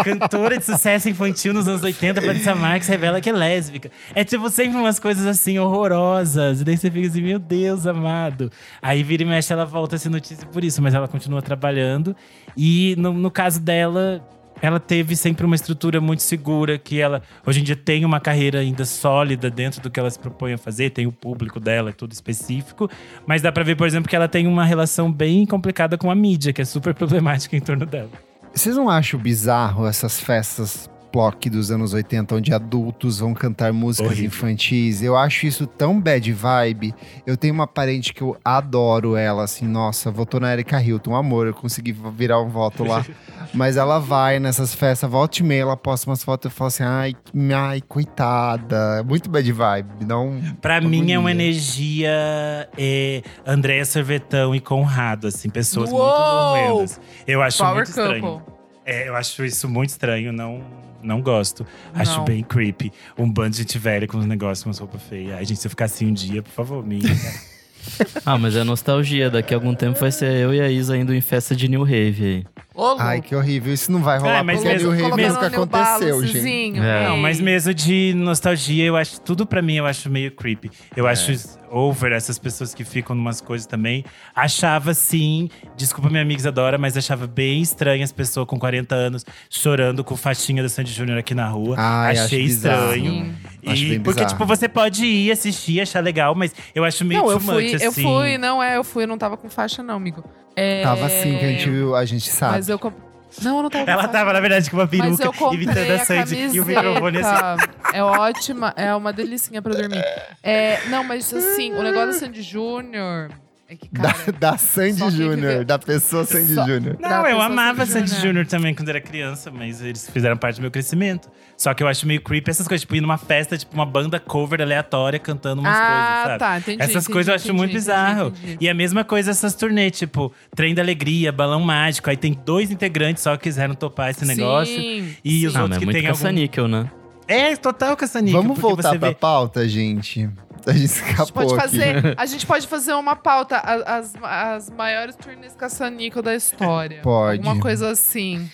cantora de sucesso infantil nos anos 80, Patrícia Marques revela que é lésbica. É tipo sempre umas coisas assim horrorosas. E daí você fica assim, meu Deus, amado. Aí vira e mexe, ela volta a ser notícia por isso, mas ela continua trabalhando. E no, no caso dela, ela teve sempre uma estrutura muito segura, que ela hoje em dia tem uma carreira ainda sólida dentro do que ela se propõe a fazer, tem o público dela, é tudo específico. Mas dá pra ver, por exemplo, que ela tem uma relação bem complicada com a mídia, que é super problemática em torno dela.
Vocês não acham bizarro essas festas plock dos anos 80, onde adultos vão cantar músicas
Horrível.
infantis? Eu acho isso tão bad vibe. Eu tenho uma parente que eu adoro ela, assim, nossa, votou na Erika Hilton, amor, eu consegui virar um voto lá. Mas ela vai nessas festas, volta e meia, ela posta umas fotos e fala assim, ai, ai, coitada. Muito bad vibe, não...
Pra mim é uma energia é, Andréa Sorvetão e Conrado, assim, pessoas
Uou!
muito horrendas. Eu acho
Power
muito estranho.
couple.
É, eu acho isso muito estranho, não, não gosto. Acho
Não.
bem creepy. Um bando de gente velha com uns negócios, umas roupas feias. Ai, gente, se eu ficar assim um dia, por favor, me.
Ah, mas é nostalgia. Daqui a algum tempo vai ser eu e a Isa indo em festa de New Rave aí.
Louco.
Ai, que horrível, isso não vai rolar,
Ah, mas
porque
mesmo-
o nunca
no
aconteceu, gente.
Cizinho,
É.
Não, mas mesmo de nostalgia, eu acho. Tudo pra mim eu acho meio creepy. Eu
É.
acho over essas pessoas que ficam numas coisas também. Achava sim, desculpa minha amiga Isadora, mas achava bem estranho as pessoas com 40 anos chorando com faixinha da Sandy Júnior aqui na rua.
Ai,
Achei estranho. E porque, tipo, você pode ir assistir, achar legal, mas eu acho meio
Não, eu fui,
much,
eu
assim.
fui, não é, eu fui, eu não tava com faixa, não, amigo. É,
Tava assim, que a gente viu, a gente sabe.
Mas eu comp... Não, eu não tava
Ela tava, na verdade, com uma peruca imitando a Sandy e o microfone assim.
É ótima, é uma delicinha pra dormir. É, não, mas assim, o negócio da Sandy Júnior É que,
Da,
cara,
da Sandy Júnior, da pessoa Sandy
Só-
Júnior.
Da
Não, eu amava
Sandy Júnior.
Também quando era criança, mas eles fizeram parte do meu crescimento. Só que eu acho meio creepy essas coisas, tipo, ir numa festa, tipo, uma banda cover aleatória cantando umas
ah,
coisas, sabe?
tá, entendi.
Essas
entendi,
coisas eu acho
entendi,
muito
entendi,
bizarro.
entendi.
E a mesma coisa essas turnê, tipo, Trem da Alegria, Balão Mágico. Aí tem dois integrantes só que quiseram topar esse negócio.
Sim,
E
sim.
os
Ah,
outros
mas é
que
muito
tem algum...
né?
É, total caça-níquel.
Vamos voltar pra
vê...
pauta, gente. A gente
A
escapou
gente, pode fazer, a gente pode fazer uma pauta, a- as, as maiores turnês caça-níquel da história.
Pode.
Alguma coisa assim.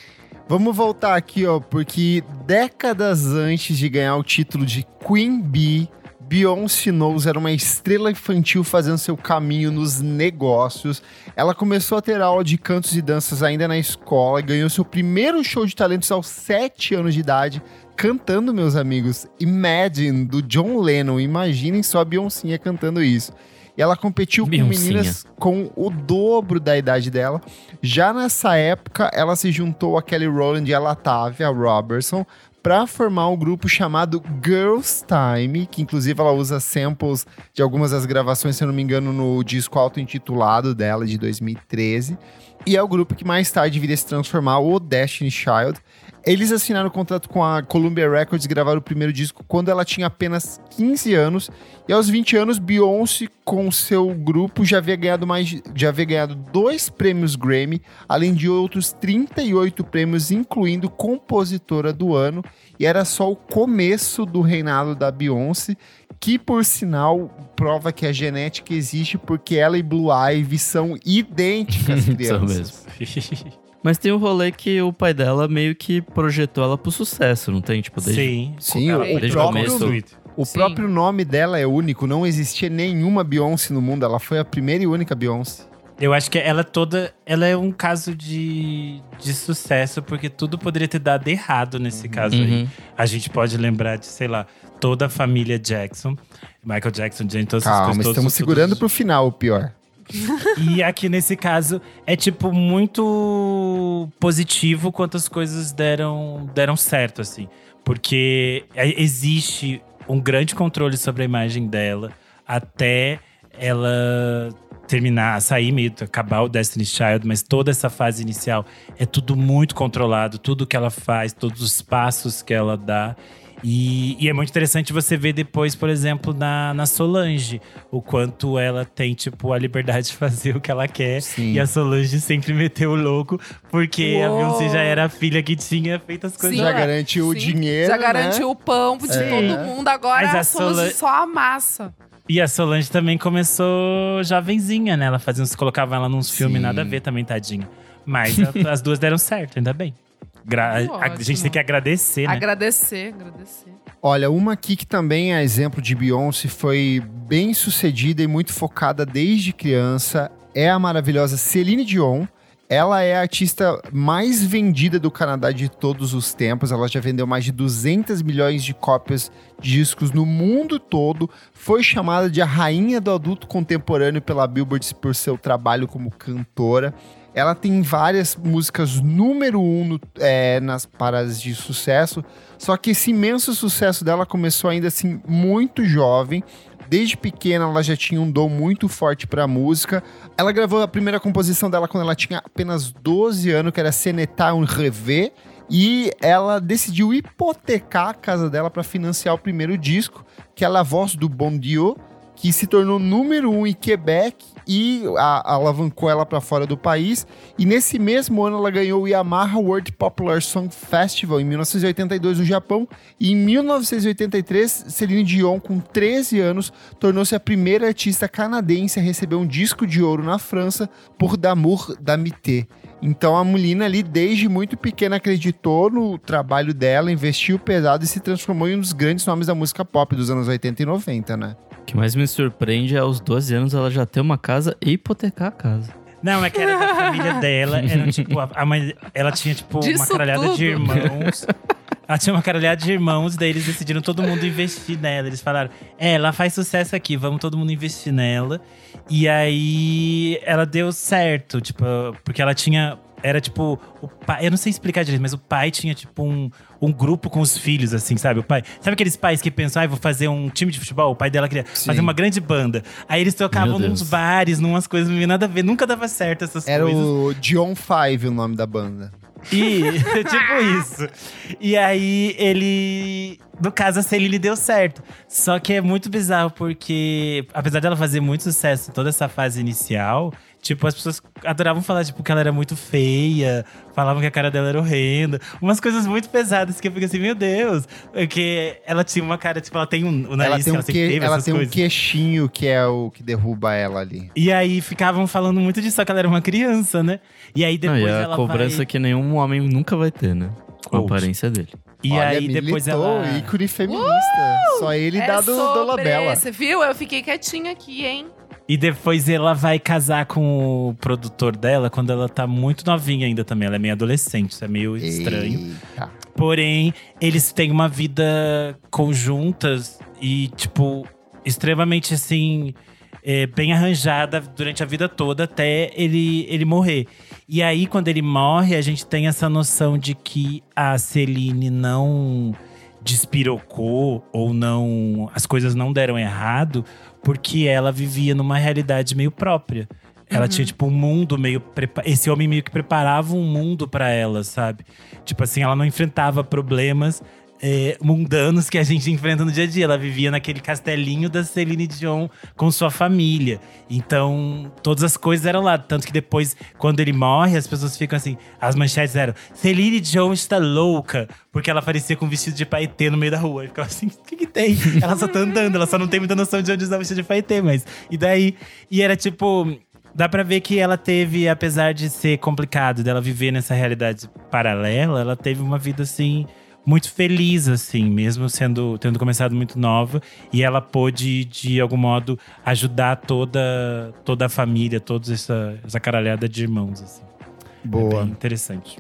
Vamos voltar aqui, ó, porque décadas antes de ganhar o título de Queen Bee, Beyoncé Knowles era uma estrela infantil fazendo seu caminho nos negócios. Ela começou a ter aula de cantos e danças ainda na escola e ganhou seu primeiro show de talentos aos 7 anos de idade, cantando, meus amigos, Imagine, do John Lennon. Imaginem só a Beyoncé cantando isso. E ela competiu com meninas com o dobro da idade dela. Já nessa época, ela se juntou a Kelly Rowland e a Latavia Robertson para formar um grupo chamado Girls Time, que inclusive ela usa samples de algumas das gravações, se eu não me engano, no disco auto-intitulado dela, de 2013. E é o grupo que mais tarde viria se transformar o Destiny Child. Eles assinaram um contrato com a Columbia Records e gravaram o primeiro disco quando ela tinha apenas 15 anos. E aos 20 anos, Beyoncé, com seu grupo, já havia ganhado mais, já havia ganhado dois prêmios Grammy, além de outros 38 prêmios, incluindo compositora do ano. E era só o começo do reinado da Beyoncé, que por sinal prova que a genética existe porque ela e Blue Ivy são idênticas
São
crianças.
mesmo. Mas tem um rolê que o pai dela meio que projetou ela pro sucesso, não tem? Tipo, desde...
Sim.
Sim,
Ela-
o,
desde o
próprio,
começo.
o
Sim.
próprio nome dela é único, não existia nenhuma Beyoncé no mundo, ela foi a primeira e única Beyoncé.
Eu acho que ela toda. Ela é um caso de, de sucesso, porque tudo poderia ter dado errado nesse caso aí.
Uhum.
A gente pode lembrar de, sei lá, toda a família Jackson. Michael Jackson, Jane, todas essas
Calma,
coisas. todos-
estamos
todos-
segurando pro final o pior.
E aqui nesse caso é tipo muito positivo quantas coisas deram, deram certo, assim. Porque é- existe um grande controle sobre a imagem dela até ela terminar, sair meio, acabar o Destiny Child, mas toda essa fase inicial é tudo muito controlado, tudo que ela faz, todos os passos que ela dá. E, e é muito interessante você ver depois, por exemplo, na, na Solange, o quanto ela tem, tipo, a liberdade de fazer o que ela quer.
Sim.
E a Solange sempre meteu o louco, porque a
Uou.
Beyoncé já era a filha que tinha feito as coisas.
Sim,
Já garantiu o dinheiro,
Já
né?
garantiu o pão de
É.
todo mundo. Agora
Mas a
a Solange
Solan-
só amassa.
E a Solange também começou jovenzinha, né? Ela fazia uns, colocava ela nos filmes, nada a ver também, tadinha. Mas a- as duas deram certo, ainda bem. Gra- a, a
Ótimo.
gente tem que agradecer, né?
Agradecer, agradecer.
Olha, uma aqui que também é exemplo de Beyoncé, foi bem sucedida e muito focada desde criança, é a maravilhosa Celine Dion. Ela é a artista mais vendida do Canadá de todos os tempos. Ela já vendeu mais de 200 milhões de cópias de discos no mundo todo. Foi chamada de a rainha do adulto contemporâneo pela Billboard por seu trabalho como cantora. Ela tem várias músicas número um no- é, nas paradas de sucesso. Só que esse imenso sucesso dela começou ainda assim muito jovem. Desde pequena ela já tinha um dom muito forte para música. Ela gravou a primeira composição dela quando ela tinha apenas 12 anos, que era Senetar un Rêve. E ela decidiu hipotecar a casa dela para financiar o primeiro disco, que é La Voz do Bon Dieu, que se tornou número um em Quebec e a- alavancou ela para fora do país. E nesse mesmo ano ela ganhou o Yamaha World Popular Song Festival em 1982 no Japão. E em 1983, Celine Dion, com 13 anos, tornou-se a primeira artista canadense a receber um disco de ouro na França por D'amour d'amitié. Então a menina ali, desde muito pequena, acreditou no trabalho dela, investiu pesado e se transformou em um dos grandes nomes da música pop dos anos 80 e 90, né?
O que mais me surpreende é aos 12 anos ela já ter uma casa e hipotecar a casa.
Não, é que era da família dela. Era, tipo, a, a mãe, ela tinha, tipo, uma
Disso
caralhada
tudo.
de irmãos. Ela tinha uma caralhada de irmãos, daí eles decidiram todo mundo investir nela. Eles falaram: é, ela faz sucesso aqui, vamos todo mundo investir nela. E aí ela deu certo, tipo, porque ela tinha era tipo, o pai, eu não sei explicar direito, mas o pai tinha tipo um, um grupo com os filhos, assim, sabe? O pai, sabe aqueles pais que pensam, ah, vou fazer um time de futebol? O pai dela queria
Sim.
fazer uma grande banda. Aí eles tocavam nos bares, numas coisas, não tinha nada a ver, nunca dava certo essas
Era
coisas.
o John Five o nome da banda.
E, tipo isso. E aí ele. No caso, a Celine deu certo. Só que é muito bizarro, porque apesar dela fazer muito sucesso toda essa fase inicial, tipo, as pessoas adoravam falar, tipo, que ela era muito feia, falavam que a cara dela era horrenda. Umas coisas muito pesadas que eu fico assim, meu Deus. Porque ela tinha uma cara, tipo, ela tem um, o nariz
ela tem,
que
um,
ela
que,
teve,
ela tem um queixinho que é o que derruba ela ali.
E aí ficavam falando muito disso, só que ela era uma criança, né? E aí
Não,
depois
e a
ela
cobrança
vai...
que nenhum homem nunca vai ter, né? Com a aparência dele.
E
Olha,
aí depois
militou,
ela...
ícone feminista. Só ele
é
dá do
sobre,
Dolabella.
Você viu? Eu fiquei quietinha aqui, hein?
E depois ela vai casar com o produtor dela quando ela tá muito novinha ainda também. Ela é meio adolescente, isso é meio estranho.
Eita.
Porém, eles têm uma vida conjuntas e, tipo, extremamente assim. é, bem arranjada durante a vida toda até ele, ele morrer. E aí, quando ele morre, a gente tem essa noção de que a Celine não despirocou ou não. As coisas não deram errado porque ela vivia numa realidade meio própria. Ela tinha, tipo, um mundo meio. prepa- Esse homem meio que preparava um mundo pra ela, sabe? Tipo assim, ela não enfrentava problemas é, mundanos que a gente enfrenta no dia a dia. Ela vivia naquele castelinho da Celine Dion com sua família. Então, todas as coisas eram lá. Tanto que depois, quando ele morre, as pessoas ficam assim. As manchetes eram: Celine Dion está louca. Porque ela aparecia com um vestido de paetê no meio da rua. E ficava assim: o que, que tem? Ela só tá andando, ela só não tem muita noção de onde usar o vestido de paetê, mas. E daí? E era tipo. Dá pra ver que ela teve, apesar de ser complicado dela viver nessa realidade paralela, ela teve uma vida assim muito feliz assim, mesmo sendo tendo começado muito nova, e ela pôde de algum modo ajudar toda toda a família, toda essa essa caralhada de irmãos assim. É
Boa.
bem interessante.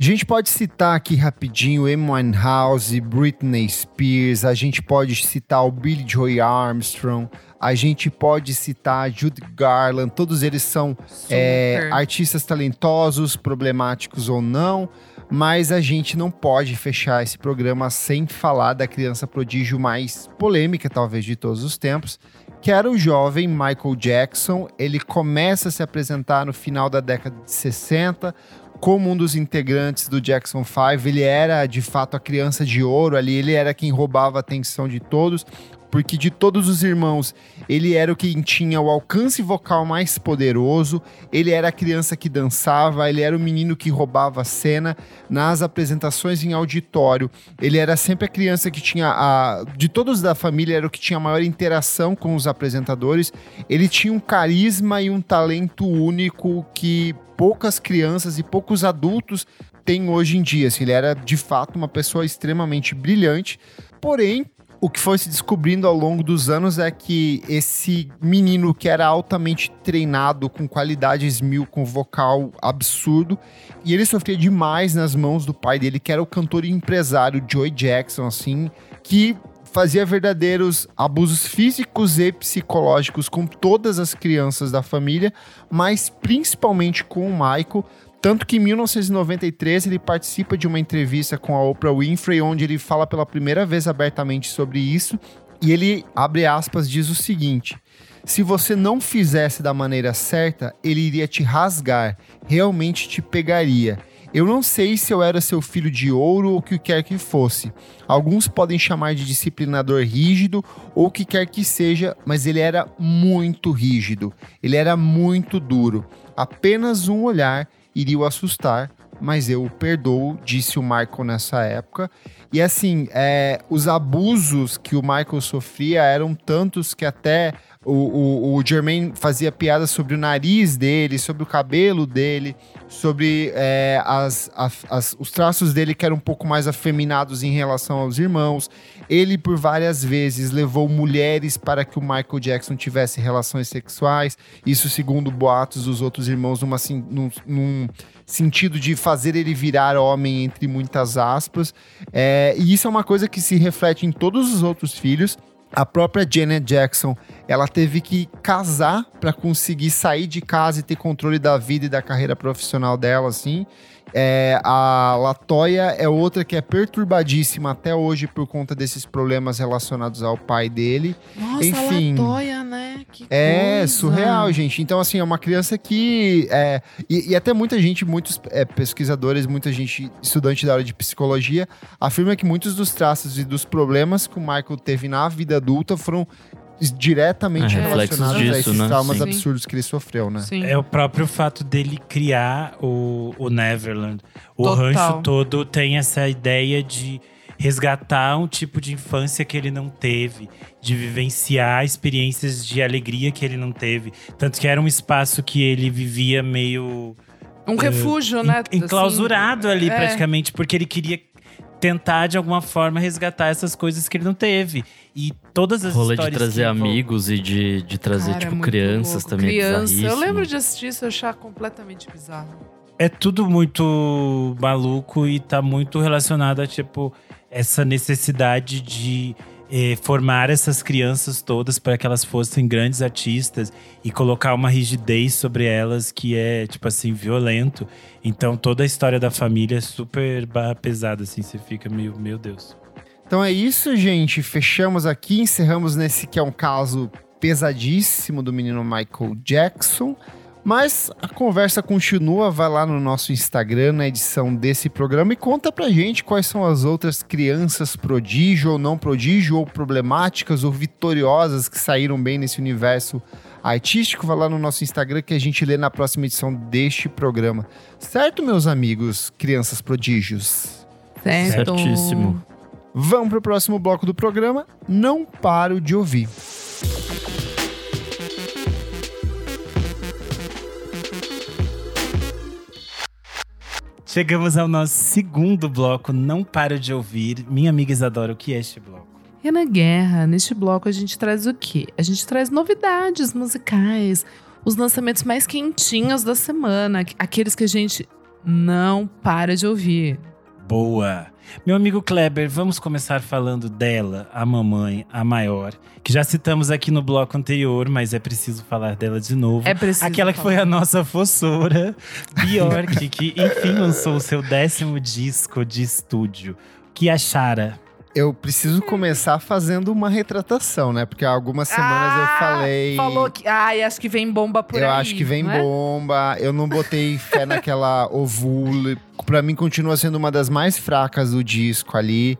A gente pode citar aqui rapidinho Amy Winehouse, Britney Spears, a gente pode citar o Billy Joy Armstrong, a gente pode citar Judy Garland, todos eles são é, artistas talentosos, problemáticos ou não, mas a gente não pode fechar esse programa sem falar da criança prodígio mais polêmica, talvez, de todos os tempos, que era o jovem Michael Jackson. Ele começa a se apresentar no final da década de 60 como um dos integrantes do Jackson 5. Ele era, de fato, a criança de ouro ali, ele era quem roubava a atenção de todos, porque de todos os irmãos, ele era o quem tinha o alcance vocal mais poderoso, ele era a criança que dançava, ele era o menino que roubava a cena nas apresentações em auditório. Ele era sempre a criança que tinha a de todos da família era o que tinha a maior interação com os apresentadores. Ele tinha um carisma e um talento único que poucas crianças e poucos adultos têm hoje em dia. Assim, ele era de fato uma pessoa extremamente brilhante, porém o que foi se descobrindo ao longo dos anos é que esse menino que era altamente treinado, com qualidades mil, com vocal absurdo, e ele sofria demais nas mãos do pai dele, que era o cantor e empresário Joey Jackson, assim, que fazia verdadeiros abusos físicos e psicológicos com todas as crianças da família, mas principalmente com o Michael. Tanto que em 1993 ele participa de uma entrevista com a Oprah Winfrey, onde ele fala pela primeira vez abertamente sobre isso. E ele, abre aspas, diz o seguinte: Se você não fizesse da maneira certa, ele iria te rasgar, realmente te pegaria. Eu não sei se eu era seu filho de ouro ou o que quer que fosse. Alguns podem chamar de disciplinador rígido ou o que quer que seja, mas ele era muito rígido. Ele era muito duro. Apenas um olhar iria o assustar, mas eu o perdoo, disse o Michael nessa época. E assim, é, os abusos que o Michael sofria eram tantos que até o, o, o Jermaine fazia piadas sobre o nariz dele, sobre o cabelo dele, sobre é, as, as- os traços dele que eram um pouco mais afeminados em relação aos irmãos. Ele, por várias vezes, levou mulheres para que o Michael Jackson tivesse relações sexuais. Isso, segundo boatos dos outros irmãos, numa, num, num sentido de fazer ele virar homem, entre muitas aspas. É, e isso é uma coisa que se reflete em todos os outros filhos. A própria Janet Jackson, ela teve que casar para conseguir sair de casa e ter controle da vida e da carreira profissional dela, assim. É, a Latoya é outra que é perturbadíssima até hoje por conta desses problemas relacionados ao pai dele.
Nossa,
Enfim.
Latoya, né? Que
É
coisa.
surreal, gente. Então, assim, é uma criança que. É, e, e até muita gente, muitos é, pesquisadores, muita gente, estudante da área de psicologia, afirma que muitos dos traços e dos problemas que o Michael teve na vida adulta foram diretamente
É,
relacionados a
disso,
esses
né?
traumas
Sim.
absurdos que ele sofreu, né?
Sim.
É o próprio fato dele criar o, o Neverland. O
Total.
rancho todo tem essa ideia de resgatar um tipo de infância que ele não teve, de vivenciar experiências de alegria que ele não teve. Tanto que era um espaço que ele vivia meio
Um refúgio, né?
en- enclausurado
assim.
ali
É.
praticamente, porque ele queria tentar de alguma forma resgatar essas coisas que ele não teve. E todas as
Rolê de trazer amigos e de, de trazer,
Cara, é
tipo,
muito
crianças
louco.
também. é
Criança. Eu lembro de assistir isso e achar completamente bizarro.
É tudo muito maluco e tá muito relacionado a, tipo, essa necessidade de eh, formar essas crianças todas para que elas fossem grandes artistas e colocar uma rigidez sobre elas que é, tipo assim, violento. Então toda a história da família é super pesada, assim, você fica meio, meu Deus.
Então é isso, gente. Fechamos aqui, encerramos nesse que é um caso pesadíssimo do menino Michael Jackson. Mas a conversa continua, vai lá no nosso Instagram, na edição desse programa, e conta pra gente quais são as outras crianças prodígio ou não prodígio, ou problemáticas ou vitoriosas que saíram bem nesse universo artístico. Vai lá no nosso Instagram que a gente lê na próxima edição deste programa. Certo, meus amigos, crianças prodígios?
Certo.
Certíssimo.
Vamos pro próximo bloco do programa. Não paro de ouvir.
Chegamos ao nosso segundo bloco, Não Paro de Ouvir. Minha amiga Isadora, o que é este bloco?
Renan Guerra, neste bloco a gente traz o quê? A gente traz novidades musicais, os lançamentos mais quentinhos da semana, aqueles que a gente não para de ouvir.
Boa! Meu amigo Kleber, vamos começar falando dela, a mamãe, a maior, que já citamos aqui no bloco anterior, mas é preciso falar dela de novo.
É preciso.
Aquela que
falar.
foi a nossa fossora, Bjork, que enfim lançou o seu décimo disco de estúdio. Que a Chara.
Eu preciso começar fazendo uma retratação, né? Porque há algumas semanas
Ah,
eu falei.
Falou que. Ai, acho que vem bomba por
eu
aí.
acho que vem
é?
bomba. Eu não botei fé naquela ovule. Pra mim, continua sendo uma das mais fracas do disco ali.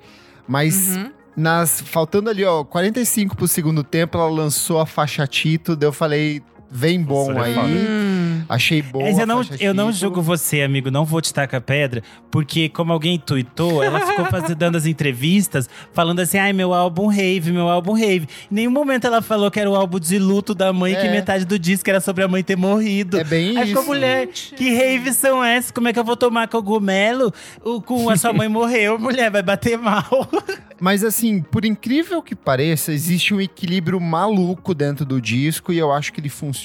Mas
Uhum.
nas faltando ali, ó, 45 pro segundo tempo, ela lançou a faixa Tito. Daí eu falei, vem bom
Nossa, é
aí.
Hum.
Achei bom.
Mas eu não, eu não julgo você, amigo, não vou te tacar pedra, porque como alguém tuitou, ela ficou fazendo, dando as entrevistas, falando assim, ai, meu álbum rave, meu álbum rave. Em nenhum momento ela falou que era o álbum de luto da mãe, que
É.
metade do disco era sobre a mãe ter morrido.
É bem
Aí ficou
isso.
mulher, que raves são essas? Como é que eu vou tomar cogumelo? O, com a sua mãe morreu, mulher, vai bater mal.
Mas assim, por incrível que pareça, existe um equilíbrio maluco dentro do disco e eu acho que ele funciona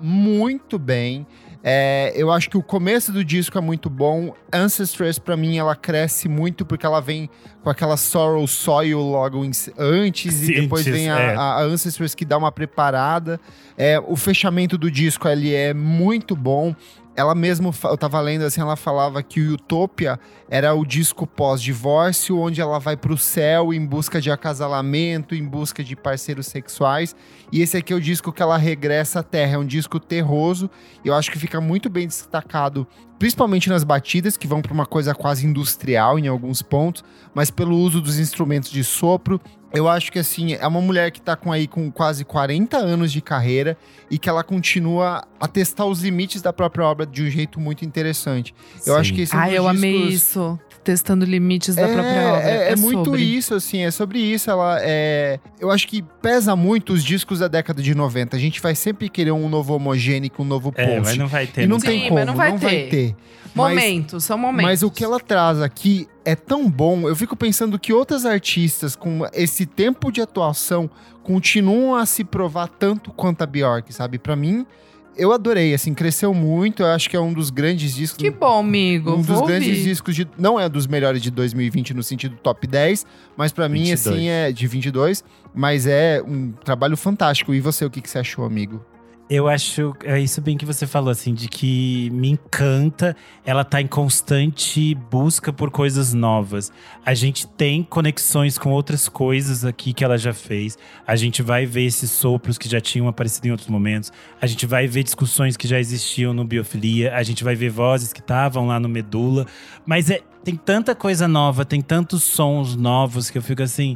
muito bem. É, eu acho que o começo do disco é muito bom. Ancestress, pra mim, ela cresce muito porque ela vem com aquela Sorrow Soil logo em- antes
Sim,
e depois vem a,
é.
a Ancestress que dá uma preparada. É, o fechamento do disco ali é muito bom. Ela mesmo, eu tava lendo assim, ela falava que o Utopia era o disco pós-divórcio, onde ela vai pro céu em busca de acasalamento, em busca de parceiros sexuais. E esse aqui é o disco que ela regressa à Terra. É um disco terroso. E eu acho que fica muito bem destacado, principalmente nas batidas, que vão para uma coisa quase industrial em alguns pontos, mas pelo uso dos instrumentos de sopro. Eu acho que assim, é uma mulher que tá com aí com quase 40 anos de carreira e que ela continua a testar os limites da própria obra de um jeito muito interessante. Eu acho que esse é um
Ai,
dos
eu amei
discos-
isso. Testando limites da
é,
própria obra.
É, é muito
sobre.
isso, assim, é sobre isso. Ela é. Eu acho que pesa muito os discos da década de 90. A gente vai sempre querer um novo homogênico, um novo
É,
post.
mas não vai ter.
e não
Sim,
tem como,
não vai
vai
ter.
ter. Mas-
Momentos, são momentos.
Mas o que ela traz aqui é tão bom. Eu fico pensando que outras artistas com esse tempo de atuação continuam a se provar tanto quanto a Bjork, sabe? Pra mim, eu adorei, assim, cresceu muito. Eu acho que é um dos grandes discos.
Que bom, amigo.
um dos grandes
ouvir.
discos de. Não é dos melhores de 2020 no sentido top 10, mas pra mim,
22.
assim, é de 22. Mas é um trabalho fantástico. E você, o que, que você achou, amigo?
Eu acho, é isso bem que você falou, assim, de que me encanta. Ela tá em constante busca por coisas novas. A gente tem conexões com outras coisas aqui que ela já fez. A gente vai ver esses sopros que já tinham aparecido em outros momentos. A gente vai ver discussões que já existiam no Biofilia. A gente vai ver vozes que estavam lá no Medula. Mas é, tem tanta coisa nova, tem tantos sons novos que eu fico assim.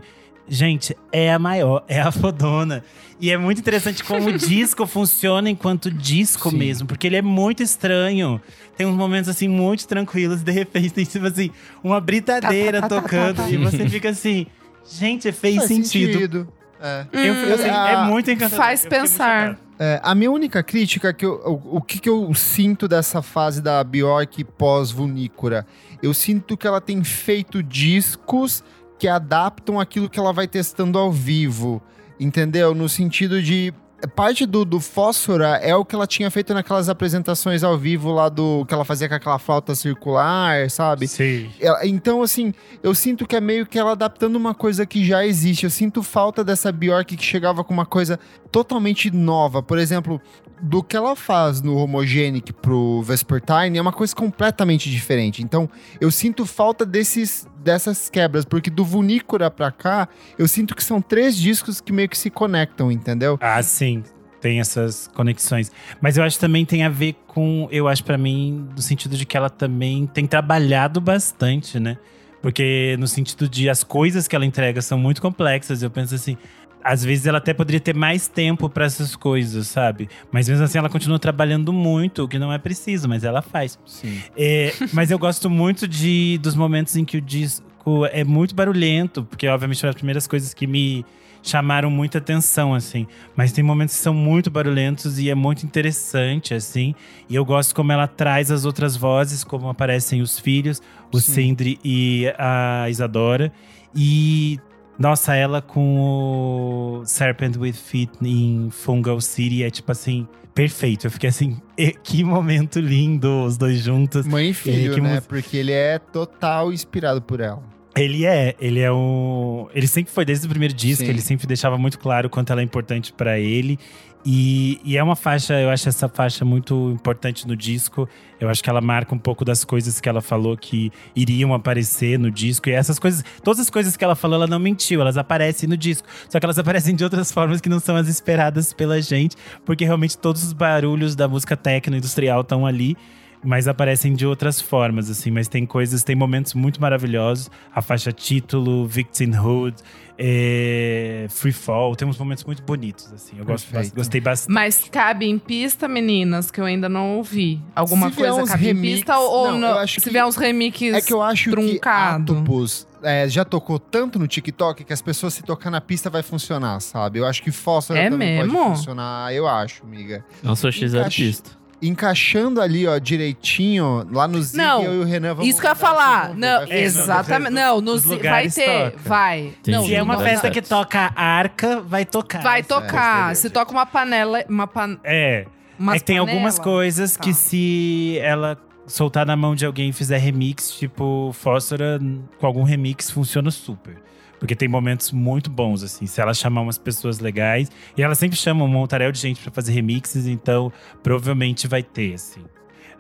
Gente, é a maior, é a fodona. E é muito interessante como o disco funciona enquanto disco
Sim.
mesmo, porque ele é muito estranho. Tem uns momentos assim muito tranquilos, de repente tem tipo assim, uma britadeira
Tá, tá, tá, tá,
tocando
tá, tá.
e você fica assim, gente, fez
Faz
sentido.
É.
Eu fico assim,
Ah,
é muito encantador.
faz
Eu
pensar.
É, a minha única crítica é que eu, o, o que, que eu sinto dessa fase da Bjork pós-Vunícora? Eu sinto que ela tem feito discos que adaptam aquilo que ela vai testando ao vivo, entendeu? No sentido de parte do, do Fósfora é o que ela tinha feito naquelas apresentações ao vivo lá do que ela fazia com aquela flauta circular, sabe?
Sim.
Ela- Então, assim, eu sinto que é meio que ela adaptando uma coisa que já existe. Eu sinto falta dessa Bjork que chegava com uma coisa totalmente nova. Por exemplo, do que ela faz no Homogenic pro Vespertine é uma coisa completamente diferente. Então, eu sinto falta desses, dessas quebras, porque do Vunícora pra cá, eu sinto que são três discos que meio que se conectam, entendeu?
Ah, sim. Tem essas conexões. Mas eu acho que também tem a ver com, eu acho pra mim, no sentido de que ela também tem trabalhado bastante, né? Porque no sentido de as coisas que ela entrega são muito complexas. Eu penso assim, às vezes ela até poderia ter mais tempo pra essas coisas, sabe? Mas mesmo assim ela continua trabalhando muito, o que não é preciso, mas ela faz.
Sim.
É, mas eu gosto muito de, dos momentos em que o disco é muito barulhento, porque obviamente foram as primeiras coisas que me chamaram muita atenção, assim. Mas tem momentos que são muito barulhentos e é muito interessante, assim. E eu gosto como ela traz as outras vozes, como aparecem os filhos, o
Sim.
Sindri e a Isadora. E, nossa, ela com o Serpent with Feet em Fungal City é tipo assim, perfeito. Eu fiquei assim, "E- que momento lindo, os dois juntos.
Mãe e filho,
que
né?
mus-
Porque ele é total inspirado por ela.
Ele é, ele é o. Ele sempre foi desde o primeiro disco,
Sim.
ele sempre deixava muito claro quanto ela é importante pra ele. E, e é uma faixa, eu acho essa faixa muito importante no disco. Eu acho que ela marca um pouco das coisas que ela falou que iriam aparecer no disco. E essas coisas, todas as coisas que ela falou, ela não mentiu, elas aparecem no disco. Só que elas aparecem de outras formas que não são as esperadas pela gente, porque realmente todos os barulhos da música techno industrial estão ali mas aparecem de outras formas, assim. Mas tem coisas, tem momentos muito maravilhosos. A faixa título, Victimhood, é, Free Fall. Tem uns momentos muito bonitos, assim. Eu gosto,
Perfeito.
gostei bastante.
Mas cabe em pista, meninas, que eu ainda não ouvi. Alguma
Se
coisa cabe
remix-
em pista ou
não,
não? Se
que-
vier uns remixes
É que eu acho
truncado.
que é, já tocou tanto no TikTok que as pessoas se tocar na pista vai funcionar, sabe? Eu acho que Fósforo
É
também
mesmo?
pode funcionar, eu acho, amiga.
Nossa, eu zero
Encaixa-
pista.
Encaixando ali, ó, direitinho, lá no Zig,
Não,
eu e o Renan vamos
Isso que eu ia falar. Não, exatamente. Não, no
nos
Zi- vai ter.
toca.
Vai. Não,
Se é uma
no-
festa
certo.
que toca arca, vai tocar.
Vai
sabe?
tocar. Se toca uma panela. Uma pan...
É.
umas
é que tem algumas
panela.
coisas
Tá.
que se ela soltar na mão de alguém e fizer remix, tipo Fósfora, com algum remix funciona super. Porque tem momentos muito bons, assim. Se ela chamar umas pessoas legais. E ela sempre chama um montaréu de gente pra fazer remixes, então provavelmente vai ter, assim.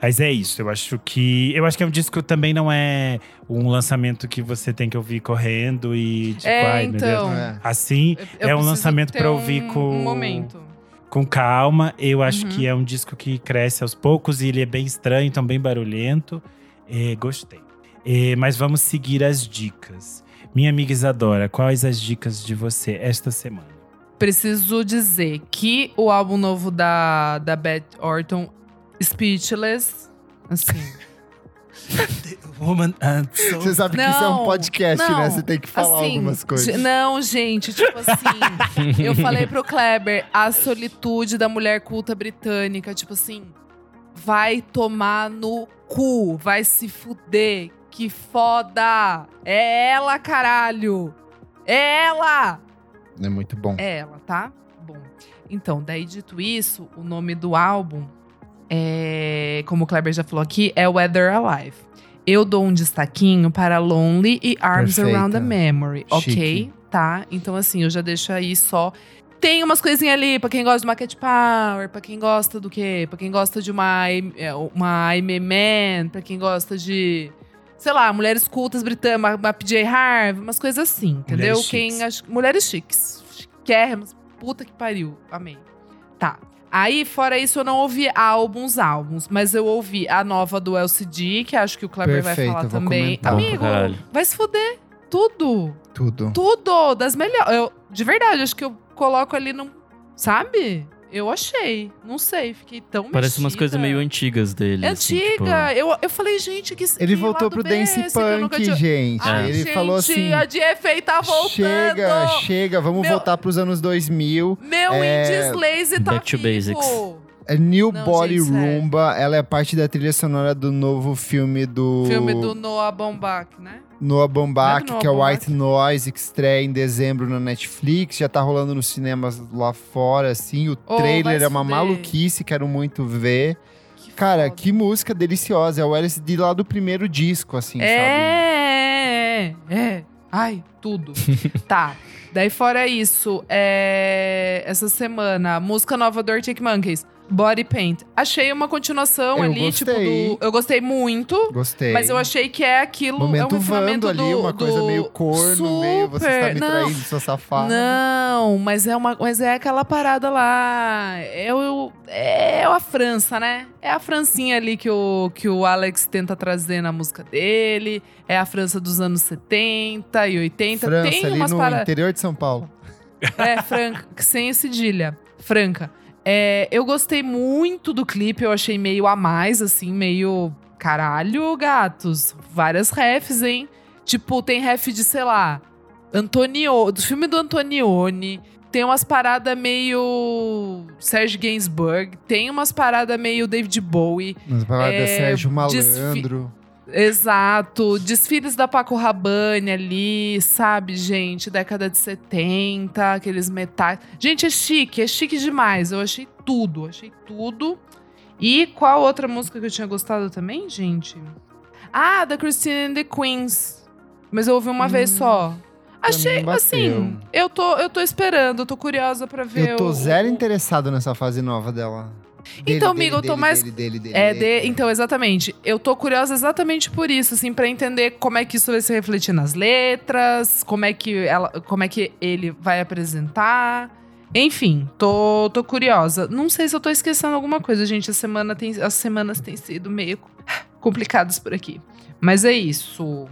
Mas é isso, eu acho que. Eu acho que é um disco que também não é um lançamento que você tem que ouvir correndo e tipo,
É,
ai, meu Deus.
então.
É.
Assim,
Eu
é um lançamento pra ouvir
um-
com
Um momento.
com calma. Eu acho
Uhum.
que é um disco que cresce aos poucos e ele é bem estranho, então bem barulhento. É, gostei. É, mas vamos seguir as dicas. Minha amiga Isadora, quais as dicas de você esta semana?
Preciso dizer que o álbum novo da, da Beth Orton, Speechless, assim.
Woman and Soul.
Você sabe que isso é um podcast,
não,
né? Você tem que falar
assim,
algumas coisas.
Não, gente, tipo assim. eu falei pro Kleber, a solitude da mulher culta britânica, tipo assim, vai tomar no cu, vai se fuder. Que foda! É ela, caralho! É ela!
É muito bom.
É ela, tá? Bom. Então, daí dito isso, o nome do álbum, é, como o Kleber já falou aqui, é Weather Alive. Eu dou um destaquinho para Lonely e Arms
Perfeita.
Around the Memory, ok?
Chique.
Tá? Então, assim, eu já deixo aí só. Tem umas coisinhas ali pra quem gosta de uma Cat Power, pra quem gosta do quê? Pra quem gosta de uma, é, uma Man, pra quem gosta de sei lá, mulheres cultas britânicas, uma, uma PJ Harvey, umas coisas assim, entendeu?
Mulheres
Quem
chiques.
acha- mulheres chiques, chiquérrimas, puta que pariu, amei. Tá. Aí, fora isso, eu não ouvi álbuns, álbuns, mas eu ouvi a nova do LCD, que acho que o Kleber vai
Perfeito,
falar
eu vou
também.
comentar.
Amigo,
caralho.
vai se fuder. Tudo.
Tudo.
Tudo. Das melhores. Eu, de verdade, acho que eu coloco ali num. Sabe? Eu achei. Não sei, fiquei tão
Parece umas
mexida.
coisas meio antigas dele.
É
assim, tipo-
antiga. eu, eu falei, gente, que
Ele
que
voltou
lado
pro
é
Dance
esse
Punk,
tinha-
gente.
Ai,
Ele
gente,
falou assim:
a DFA tá voltando.
chega, chega, vamos
Meu-
voltar pros anos 2000.
Meu
É,
Indies Lazy tá
Back to
vivo.
basics.
A New
Não,
Body
gente, sério.
Rumba, ela é parte da trilha sonora do novo filme do
Filme do Noah Baumbach, né?
Noah Baumbach,
Não é
que é o White Noise, que estreia em dezembro na Netflix. Já tá rolando nos cinemas lá fora, assim. O
Oh,
trailer é uma
fuder.
maluquice, quero muito ver.
Que
Cara,
foda.
que música deliciosa. É o LSD lá do primeiro disco, assim, sabe?
É, é, é. Ai, tudo. tá. Daí fora isso, é... essa semana, música nova do Arctic Monkeys, Body Paint. Achei uma continuação
Eu
ali, tipo,
gostei.
do... Eu gostei muito.
Gostei.
Mas eu achei que é aquilo, é um
Momento
refinamento
ali,
do,
uma coisa
do-
meio corno, meio você está
Super,
me
não.
traindo, sua safada.
Não, mas é uma, mas é aquela parada lá. É, o, é a França, né? É a Francinha ali que o, que o Alex tenta trazer na música dele. É a França dos anos 70 e 80.
França,
Tem
ali
umas
no
paradas.
interior de São Paulo.
É, franca, sem cedilha. Franca. É, eu gostei muito do clipe, eu achei meio a mais, assim, meio. Caralho, gatos. Várias refs, hein? Tipo, tem ref de, sei lá, Antonio, do filme do Antonioni. Tem umas paradas meio. Serge Gainsbourg. Tem umas paradas meio David Bowie.
Nas paradas
É,
Sérgio Malandro.
Exato. Desfiles da Paco Rabanne ali, sabe, gente? Década de 70, aqueles metais. Gente, é chique, é chique demais. Eu achei tudo, achei tudo. E qual outra música que eu tinha gostado também, gente? Ah, da Christine and the Queens. Mas eu ouvi uma
Hum,
vez só. Achei, assim, eu tô, eu tô esperando, eu tô curiosa pra ver.
Eu tô
o-
zero interessado nessa fase nova dela.
Então, amigo, eu tô mais-
Dele, dele, dele,
É,
dele.
de, então, exatamente. Eu tô curiosa exatamente por isso, assim, pra entender como é que isso vai se refletir nas letras, como é que, ela, como é que ele vai apresentar. Enfim, tô, tô curiosa. Não sei se eu tô esquecendo alguma coisa, gente. A semana tem, as semanas têm sido meio complicadas por aqui. Mas é isso.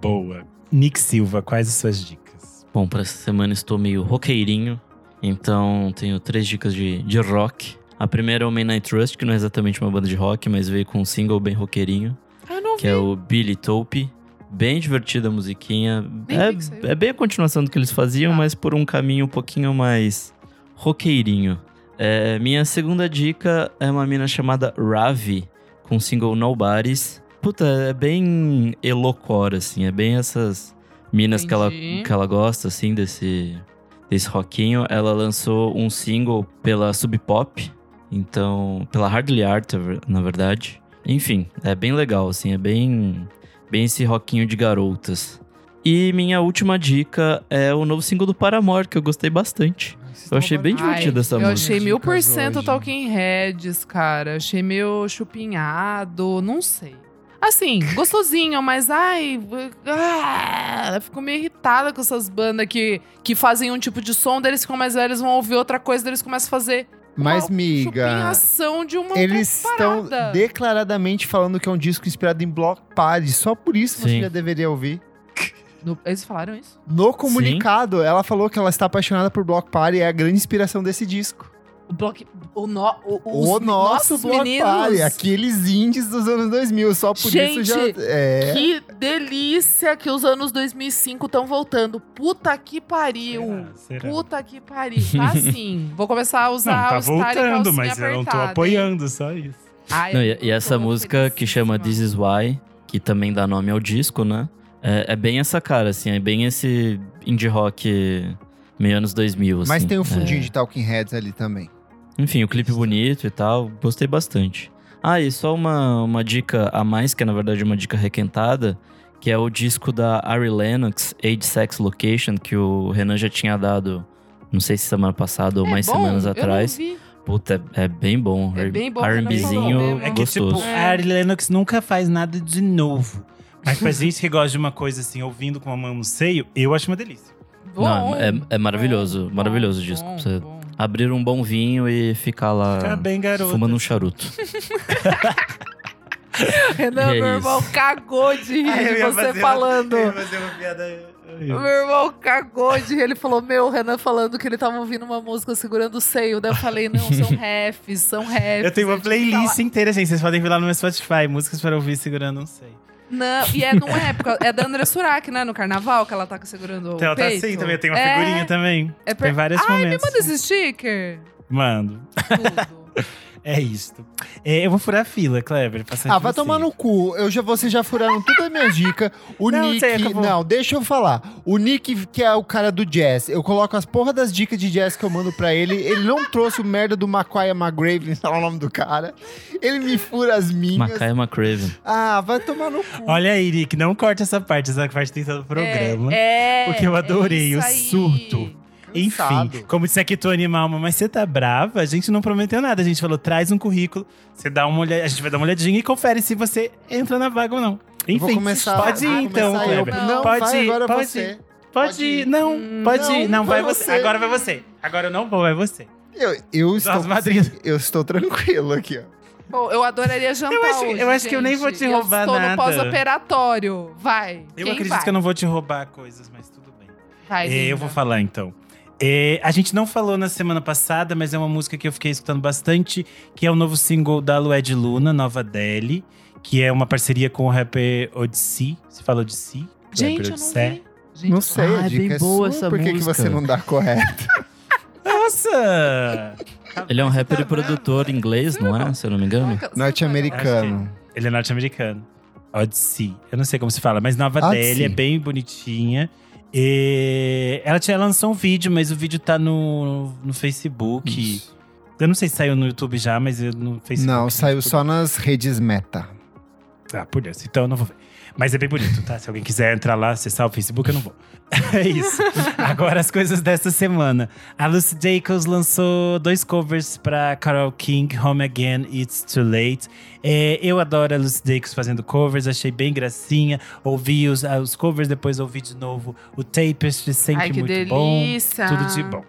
Boa. Nick Silva, quais as suas dicas?
Bom, pra essa semana estou meio roqueirinho. Então tenho três dicas de, de rock. A primeira é o Midnight Trust, que não é exatamente uma banda de rock, mas veio com um single bem roqueirinho,
Ah, não
que
vi.
é o Billy Tope. Bem divertida a musiquinha. É, é bem a continuação do que eles faziam,
Tá.
mas por um caminho um pouquinho mais roqueirinho. É, minha segunda dica é uma mina chamada Ravi, com o single Nobody's. Puta, é bem elocore, assim. É bem essas minas que ela, que ela gosta, assim, desse, desse rockinho. Ela lançou um single pela Sub Pop, então... Pela Hardly Art, na verdade. Enfim, é bem legal, assim. É bem, bem esse rockinho de garotas. E minha última dica é o novo single do Paramore, que eu gostei bastante.
Vocês
Eu achei bem divertida essa
eu
música.
achei mil por cento. Talking Heads, cara. Achei meio chupinhado, não sei. Assim, gostosinho, mas ai. ah, eu fico meio irritada com essas bandas que, que fazem um tipo de som, daí eles ficam mais velhos, vão ouvir outra coisa, daí eles começam a fazer
Mas,
uma
miga,
chupinhação de uma
eles estão declaradamente falando que é um disco inspirado em Block Party. Só por isso você
Sim.
já deveria ouvir.
No- eles falaram isso?
No comunicado, ela falou que ela está apaixonada por Block Party e é a grande inspiração desse disco.
O bloco. O, no, o,
O
os
nosso
nossos
Block
meninos.
Party, aqueles indies dos anos 2000. Só por isso já.
Gente,
É.
Que delícia que os anos 2005 estão voltando. Puta que pariu.
Será? Será?
Puta que pariu. Tá assim. Vou começar a
Não,
usar
tá
o style
voltando, mas eu não tô
apertada, hein?
apoiando, só isso.
Ai,
Não, e, e essa música que chama This. Is Why, que também dá nome ao disco, né? É, é bem essa cara, assim, é bem esse indie rock Meio anos 2000, assim.
Mas tem o fundinho
É.
de Talking Heads ali também.
Enfim, o clipe bonito e tal, gostei bastante. Ah, e só uma, uma dica a mais, que é na verdade uma dica requentada, que é o disco da Ari Lennox, Age Sex Location, que o Renan já tinha dado, não sei se semana passada ou
É
mais
bom?
semanas
Eu
atrás.
não vi.
Puta, é, é bem bom.
É bem bom,
R&Bzinho
mesmo.
É que,
gostoso.
tipo, a Ari Lennox nunca faz nada de novo. Mas pra gente que gosta de uma coisa assim, ouvindo com a mão no seio, eu acho uma delícia.
Bom,
Não, é- é maravilhoso,
bom,
maravilhoso o disco,
bom,
pra você-
bom.
Abrir um bom vinho e ficar lá
Fica bem
fumando um charuto.
Renan,
é
meu irmão, cagou de rir de você falando.
uma piada.
Meu irmão cagou de rir. Ele falou, meu, o Renan falando que ele tava ouvindo uma música segurando o seio. Daí eu falei, não, são refs, são refs.
Eu tenho uma
tá
playlist inteira, gente. Vocês podem ver lá no meu Spotify. Músicas para ouvir segurando, não sei.
Não, e é, não é, porque é da André Surak, né? No carnaval, que ela tá segurando o
Então, ela tá
peito.
assim também. Tem uma
É,
figurinha também.
É per...
Tem vários
Ai, me
momentos.
manda esse sticker.
Mando.
Tudo.
É isto. É, eu vou furar a fila, Kleber.
Ah, vai
você.
tomar no cu. Eu já, vocês já furaram todas as minhas dicas. O
Não,
Nick.
sei.
Não, deixa eu falar. O Nick, que é o cara do jazz, eu coloco as porra das dicas de jazz que eu mando pra ele. Ele não trouxe o merda do Maquia McGrave, não é o nome do cara. Ele me fura as minhas.
Macaia McCraven.
Ah, vai tomar no cu.
Olha aí, Nick, não corte essa parte. Essa parte tem todo o programa.
É, é,
Porque eu adorei
é
o
isso aí.
surto. Enfim, como disse aqui, tô animal, mas você tá brava? A gente não prometeu nada. A gente falou, traz um currículo, você dá uma olhada, a gente vai dar uma olhadinha e confere se você entra na vaga ou não. Enfim,
vou começar.
pode ir
vou
então,
começar eu.
Kleber.
Não,
pode
vai,
ir,
agora
pode
você.
ir. Pode,
Pode
ir,
ir.
não, pode
não,
ir. Não,
vai
vai você.
você.
Agora vai você. Agora eu não vou, vai você.
Eu, eu estou, eu estou tranquilo aqui, ó.
Pô, eu adoraria jantar
Eu acho-
hoje,
eu acho que eu nem
gente.
vou te
Eu
roubar
estou
nada.
no pós-operatório. Vai.
Eu
Quem
acredito
vai?
que eu não vou te roubar coisas, mas tudo bem.
Vai,
É, eu vou falar então. É, a gente não falou na semana passada, mas é uma música que eu fiquei escutando bastante, que é o novo single da Lued Luna, Nova Delhi, que é uma parceria com o rapper Odyssey. Você fala Odyssey?
Gente,
Rapper
eu não
Odyssey?
vi. Gente,
Não sei,
Ah,
a
é
dica
bem
é
boa
sua.
essa
Por que, que você não dá correto?
Nossa!
Ele é um rapper e produtor inglês, não é? Se eu não me engano.
Norte-americano.
Ele é norte-americano. Odyssey. Eu não sei como se fala, mas Nova
Odyssey.
Delhi é bem bonitinha. E ela tinha lançou um vídeo, mas o vídeo tá no, no Facebook.
Isso.
Eu não sei se saiu no YouTube já, mas eu no Facebook.
Não, saiu só nas redes meta.
Ah, por Deus. Então eu não vou ver. Mas é bem bonito, tá? Se alguém quiser entrar lá, acessar o Facebook, eu não vou. é isso. Agora as coisas dessa semana. A Lucy Dacus lançou dois covers pra Carol King, Home Again, It's Too Late. É, eu adoro a Lucy Dacus fazendo covers, achei bem gracinha. Ouvi os, ah, os covers, depois ouvi de novo o Tapestry, sempre
Ai, que
muito bom.
delícia.
Tudo de bom.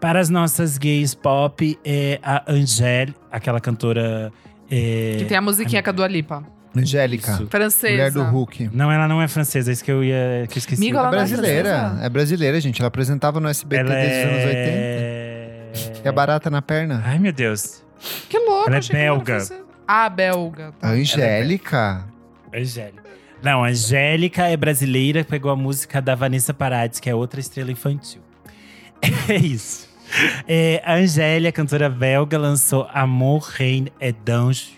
Para as nossas gays pop, é a Angèle, aquela cantora. é,
Que tem a musiquinha com a Dua Lipa.
Angélica.
Isso.
Francesa.
Mulher do Hulk.
Não, ela não é francesa, é isso que eu ia que eu esqueci.
Amigo, ela
É
é
brasileira. É brasileira, gente. Ela apresentava no SBT
ela
desde os anos 80.
é...
É barata na perna.
Ai, meu Deus.
Que louco.
Ela é belga.
Ah, belga.
A Angélica.
Angélica. Não, a Angélica é brasileira, pegou a música da Vanessa Paradis, que é outra estrela infantil. É isso. É, a Angélia, cantora belga, lançou Amor, Reine et Danger.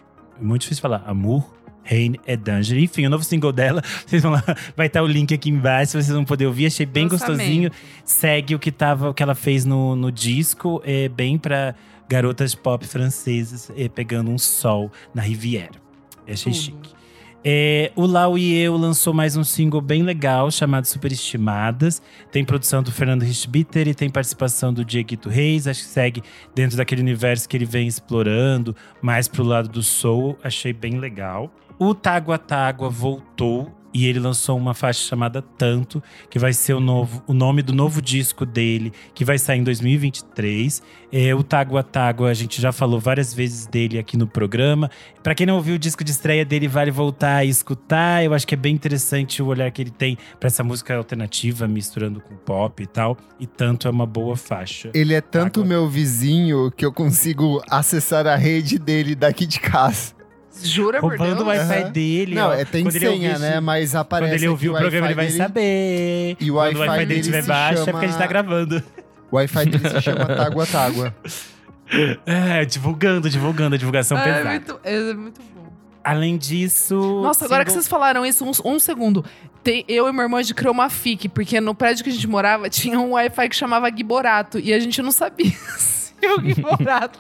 Muito difícil falar. Amor, Reine et Danger. Enfim, o novo single dela, vocês vão lá, vai estar o link aqui embaixo, vocês vão poder ouvir. Achei bem gostosinho. Segue o que, tava, o que ela fez no, no disco, é bem pra garotas pop francesas, é, pegando um sol na Riviera. Achei
Tudo.
chique. É, o Lau e Eu lançou mais um single bem legal chamado Superestimadas. Tem produção do Fernando Richtbitter e tem participação do Dieguito Reis. Acho que segue dentro daquele universo que ele vem explorando, mais pro lado do soul. Achei bem legal. O Tágua Tágua voltou e ele lançou uma faixa chamada Tanto, que vai ser o, novo, o nome do novo disco dele, que vai sair em 2023. É, o Tágua Tágua, a gente já falou várias vezes dele aqui no programa. Pra quem não ouviu o disco de estreia dele, vale voltar e escutar. Eu acho que é bem interessante o olhar que ele tem pra essa música alternativa, misturando com pop e tal. E tanto é uma boa faixa.
Ele é tanto
Água.
meu vizinho que eu consigo acessar a rede dele daqui de casa.
Jura por
Roubando o
Deus?
Wi-Fi
Aham.
dele.
Não,
ó.
é, tem senha,
ouvir
né? Mas aparece
Quando ele ouvir
aqui
o programa, ele vai
dele,
saber.
E o Wi-Fi
dele
dele
estiver
se
baixo, é
chama-
porque a gente tá gravando.
O Wi-Fi dele se chama Tágua Tágua.
É, divulgando, divulgando, a divulgação
Ah, é,
pesada.
muito, é muito bom.
Além disso.
Nossa, agora que vocês falaram isso, um, um segundo. Tem, eu e meu irmão de criou uma FIC, porque no prédio que a gente morava tinha um Wi-Fi que chamava Giborato. E a gente não sabia se o Giborato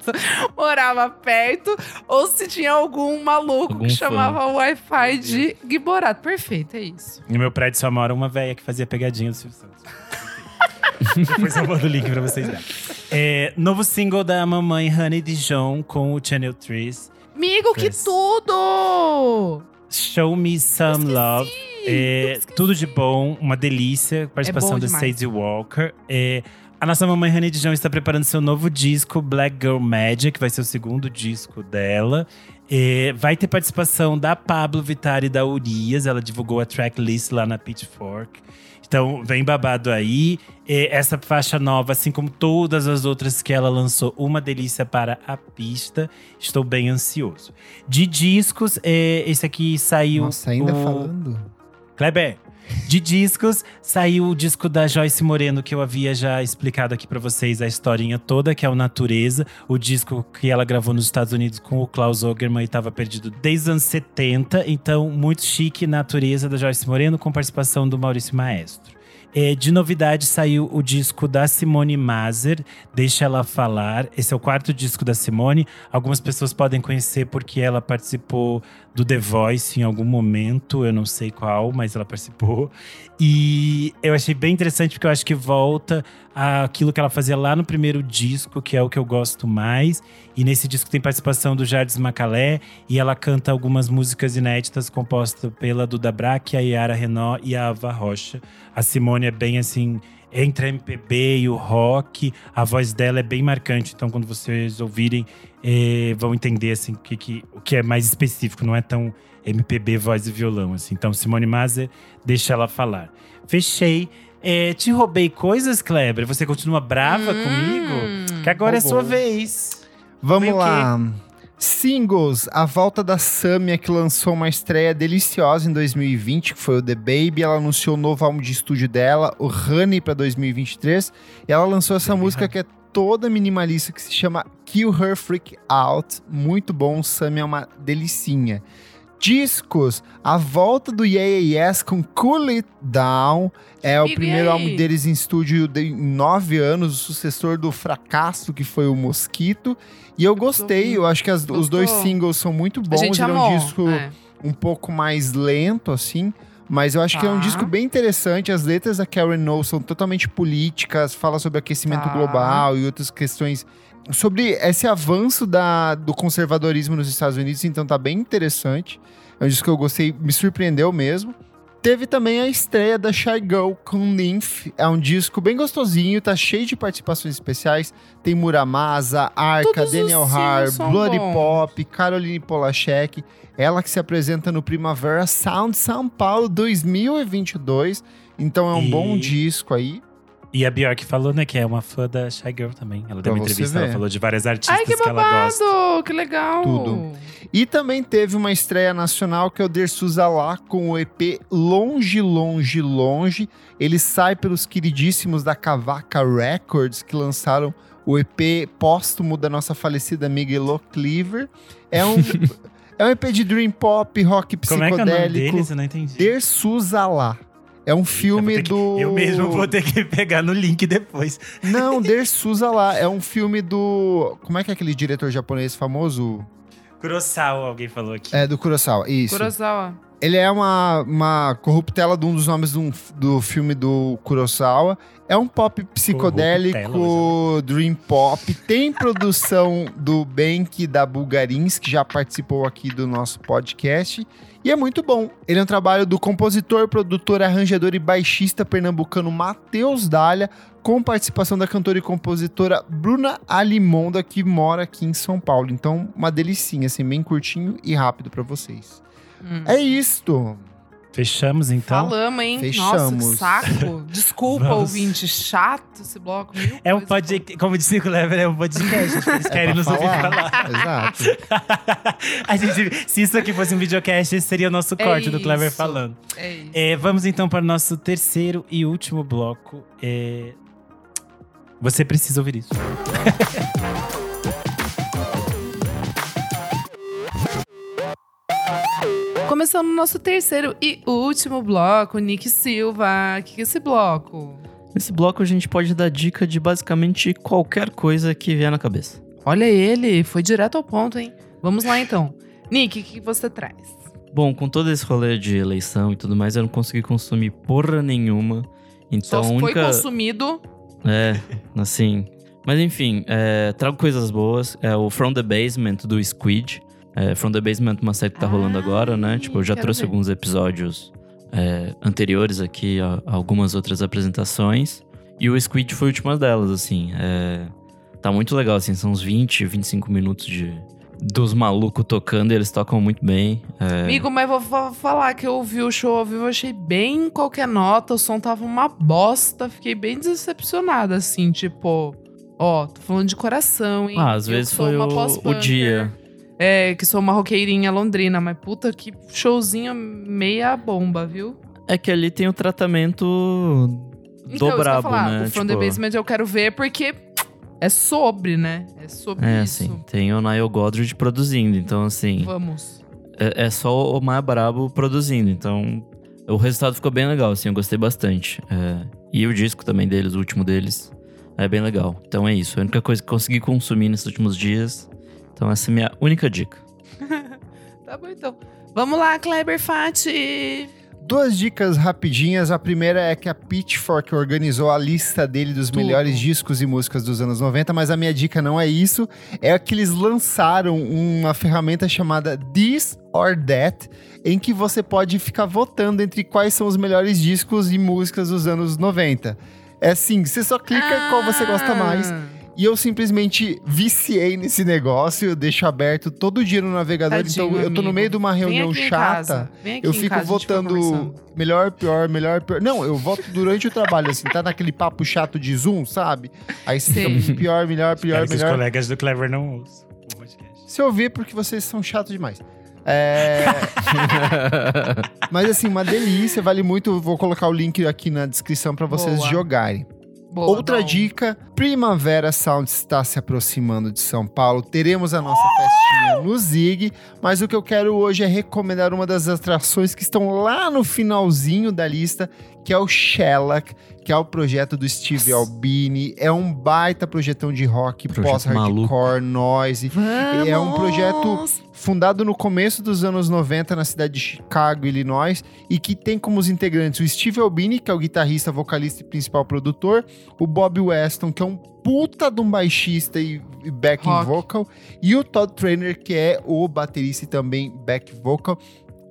morava perto ou se tinha algum maluco
Algum
que
fã.
chamava o Wi-Fi de Giborato. Perfeito, é isso.
No meu prédio só mora uma velha que fazia pegadinha do Silvio Santos. Depois eu mando o link pra vocês darem. É, novo single da mamãe Honey Dijon com o Channel 3.
Amigo, que tudo!
Show Me Some
Esqueci,
Love. É, tudo de bom, uma delícia. Participação
bom
da. Stacey Walker. É, a nossa mamãe Honey Dijon está preparando seu novo disco, Black Girl Magic, que vai ser o segundo disco dela. É, vai ter participação da Pablo Vittar e da Urias. Ela divulgou a tracklist lá na Pitchfork. Então, vem babado aí. É, essa faixa nova, assim como todas as outras que ela lançou, uma delícia para a pista. Estou bem ansioso. De discos, esse aqui saiu.
Nossa, ainda
o-
falando.
Kleber. De discos, saiu o disco da Joyce Moreno, que eu havia já explicado aqui pra vocês a historinha toda, que é o Natureza. O disco que ela gravou nos Estados Unidos com o Klaus Ogerman e estava perdido desde os anos 70. Então, muito chique, Natureza, da Joyce Moreno, com participação do Maurício Maestro. É, de novidade, saiu o disco da Simone Mazer, Deixa Ela Falar. Esse é o quarto disco da Simone. Algumas pessoas podem conhecer porque ela participou do The Voice em algum momento, eu não sei qual, mas ela participou. E eu achei bem interessante porque eu acho que volta àquilo que ela fazia lá no primeiro disco, que é o que eu gosto mais. E nesse disco tem participação do Jardim Macalé e ela canta algumas músicas inéditas compostas pela Duda Braque, a Yara Renault e a Ava Rocha. A Simone é bem assim entre a MPB e o rock, a voz dela é bem marcante. Então, quando vocês ouvirem, eh, vão entender assim o que, que- o que é mais específico. Não é tão MPB, voz e violão. Assim. Então, Simone Mazer, deixa ela falar. Fechei. Eh, te roubei coisas, Kleber? Você continua brava
Hum.
comigo? Que agora é
roubou.
sua vez.
Vamos
Vem o quê?
lá. Singles, a volta da Samia, que lançou uma estreia deliciosa em 2020, que foi o The Baby. Ela anunciou o novo álbum de estúdio dela, o Honey, para 2023. E ela lançou essa
Baby
música
Honey.
que é toda minimalista, que se chama Kill Her Freak Out. Muito bom, Samia é uma delicinha. Discos, a volta do Yeah Yeah Yes com Cool It Down. É o primeiro
aí?
álbum deles em estúdio de em nove anos, o sucessor do fracasso, que foi o Mosquito. E eu gostei, eu acho que as- os dois singles são muito
A
bons.
gente
Ele é um disco
é.
um pouco mais lento, assim. Mas eu acho que é um
Tá.
disco bem interessante. As letras da Karen No são totalmente políticas, fala sobre aquecimento
Tá.
global e outras questões. Sobre esse avanço da, do conservadorismo nos Estados Unidos, então tá bem interessante. É um disco que eu gostei, me surpreendeu mesmo. Teve também a estreia da Shy Girl com Nymph. É um disco bem gostosinho, tá cheio de participações especiais. Tem Muramasa, Arca,
Todos os
Daniel Har, Bloody
bons.
Pop, Caroline Polachek. Ela que se apresenta no Primavera Sound São Paulo 2022. Então é um
E-
bom disco aí.
E a Bjork falou, né, que é uma fã da Shy Girl também. Ela deu
Pra
uma entrevista, ela
ver.
falou de várias artistas
Ai, que
que ela gosta.
babado! Que legal!
Tudo. E também teve uma estreia nacional que é o Dersuza lá com o EP Longe, Longe, Longe. Ele sai pelos queridíssimos da Cavaca Records, que lançaram o EP póstumo da nossa falecida amiga Elo Cleaver. É um, é um EP de dream pop, rock
Como é que é o nome
psicodélico.
deles? Eu não entendi.
Dersuza lá. É um
Eu
filme
vou ter que-
do.
Eu mesmo vou ter que pegar no link depois.
Não, Dersuza lá. É um filme do. Como é que é aquele diretor japonês famoso?
Kurosawa, alguém falou aqui.
É, do Kurosawa. Isso.
Kurosawa.
Ele é uma, uma corruptela de um dos nomes do, do filme do Kurosawa. É um pop psicodélico, dream pop. Tem produção do Bank da Bulgarins, que já participou aqui do nosso podcast. E é muito bom. Ele é um trabalho do compositor, produtor, arranjador e baixista pernambucano Matheus Dália, com participação da cantora e compositora Bruna Alimonda, que mora aqui em São Paulo. Então, uma delicinha, assim, bem curtinho e rápido pra vocês.
Hum.
É isto.
Fechamos então?
Falamos, hein?
Fechamos.
Nossa, que saco. Desculpa,
Vamos.
ouvinte. Chato esse bloco. Mil
É um podcast, como disse o Clever, é um podcast. Eles querem
É pra
nos ouvir falar.
Exato.
A gente, se isso aqui fosse um videocast, esse seria o nosso
É
corte do Clever
isso.
falando.
É isso.
É, vamos então para o nosso terceiro e último bloco. É, Você precisa ouvir isso.
Começando o nosso terceiro e último bloco, Nick Silva. O que é esse bloco?
Nesse bloco a gente pode dar dica de basicamente qualquer coisa que vier na cabeça.
Olha ele, foi direto ao ponto, hein? Vamos lá então. Nick, o que você traz?
Bom, com todo esse rolê de eleição e tudo mais, eu não consegui consumir porra nenhuma. Então,
Só
única...
foi consumido.
É, assim. Mas enfim, é, trago coisas boas. É o From the Basement do Squid. É, From the Basement, uma série que tá rolando
Ah,
agora, né? Tipo, eu já trouxe
ver.
alguns episódios é, anteriores aqui, a, a algumas outras apresentações. E o Squid foi a última delas, assim. É, tá muito legal, assim. São uns 20, 25 minutos de, dos malucos tocando e eles tocam muito bem. É,
Amigo, mas vou fa- falar que eu vi o show ao vivo, achei bem qualquer nota, o som tava uma bosta, fiquei bem decepcionada, assim, tipo, ó, tô falando de coração, hein?
ah, às
Eu
vezes foi o, o dia.
É, que sou uma roqueirinha londrina, mas puta que showzinho meia bomba, viu?
É que ali tem o tratamento
Então,
brabo,
falar,
né?
o From
Tipo,
the Basement eu quero ver porque é sobre, né? É sobre
É,
isso.
assim, tem o Niall Godrich produzindo, então assim,
Vamos.
é, é só o mais brabo produzindo, então o resultado ficou bem legal, assim, eu gostei bastante. É, e o disco também deles, o último deles, é bem legal. Então é isso, a única coisa que consegui consumir nesses últimos dias, então essa é a minha única dica.
Tá bom, então. Vamos lá, Kleber Fati.
Duas dicas rapidinhas. A primeira é que a Pitchfork organizou a lista dele dos
Tudo.
melhores discos e músicas dos anos 90, mas a minha dica não é isso. É que eles lançaram uma ferramenta chamada This or That, em que você pode ficar votando entre quais são os melhores discos e músicas dos anos 90. É assim, você só clica qual você gosta mais. E eu simplesmente viciei nesse negócio, eu deixo aberto todo dia no navegador.
Tadinho,
então eu tô no meio de uma
Vem
reunião chata.
casa. Vem aqui
Eu
em
fico
casa,
votando melhor, pior, melhor, pior. Não, eu voto durante o trabalho, assim, tá naquele papo chato de Zoom, sabe? Aí você
Sim.
fica pior, melhor, pior,
Espero que os
melhor.
colegas do Clever não ouçam o podcast.
Se eu ver, porque vocês são chatos demais. É... Mas assim, uma delícia, vale muito. Vou colocar o link aqui na descrição pra vocês
Boa.
jogarem.
Boa,
Outra
bom.
dica: Primavera Sound está se aproximando de São Paulo. Teremos a nossa festinha no Zig, mas o que eu quero hoje é recomendar uma das atrações que estão lá no finalzinho da lista, que é o Shellac, que é o projeto do Steve Albini. É um baita projetão de rock, pós-hardcore, noise.
Vamos!
É um projeto fundado no começo dos anos 90 na cidade de Chicago, Illinois, e que tem como os integrantes o Steve Albini, que é o guitarrista, vocalista e principal produtor, o Bob Weston, que é um puta de um baixista e e backing
Rock.
vocal, e o Todd Trainer, que é o baterista e também back vocal.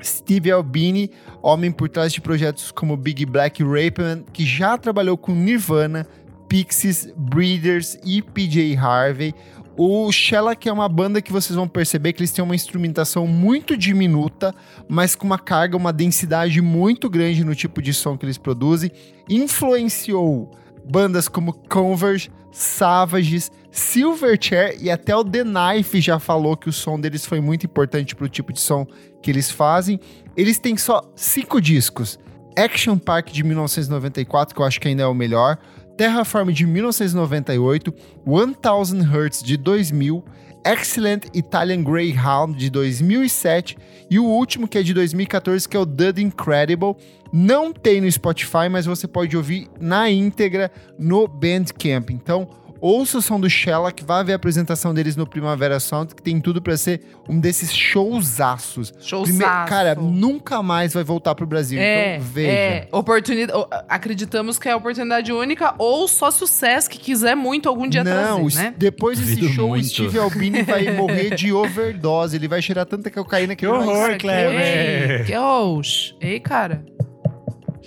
Steve Albini, homem por trás de projetos como Big Black Rapeman, que já trabalhou com Nirvana, Pixies, Breeders e PJ Harvey. O Shellac é uma banda que vocês vão perceber que eles têm uma instrumentação muito diminuta, mas com uma carga, uma densidade muito grande no tipo de som que eles produzem. Influenciou bandas como Converge, Savages, Silverchair e até o The Knife já falou que o som deles foi muito importante pro tipo de som que eles fazem. Eles têm só cinco discos. Action Park de 1994, que eu acho que ainda é o melhor. Terraform de 1998, 1000 Hertz de 2000, Excellent Italian Greyhound de 2007 e o último que é de 2014 que é o Dud Incredible. Não tem no Spotify, mas você pode ouvir na íntegra no Bandcamp. Então, ouça o som do Shellac, vá ver a apresentação deles no Primavera Sound, que tem tudo pra ser um desses showzaços.
Showzaço.
Prime- Cara, nunca mais vai voltar pro Brasil.
É,
então, veja.
é. Oportunidade, acreditamos que é oportunidade única ou só sucesso que quiser muito algum dia
Não,
trazer, né?
depois desse show,
muito.
o Steve Albini vai morrer de overdose. Ele vai cheirar tanta cocaína que,
Que
ele vai
horror. Clever.
Ei, que oxe. Ei, cara.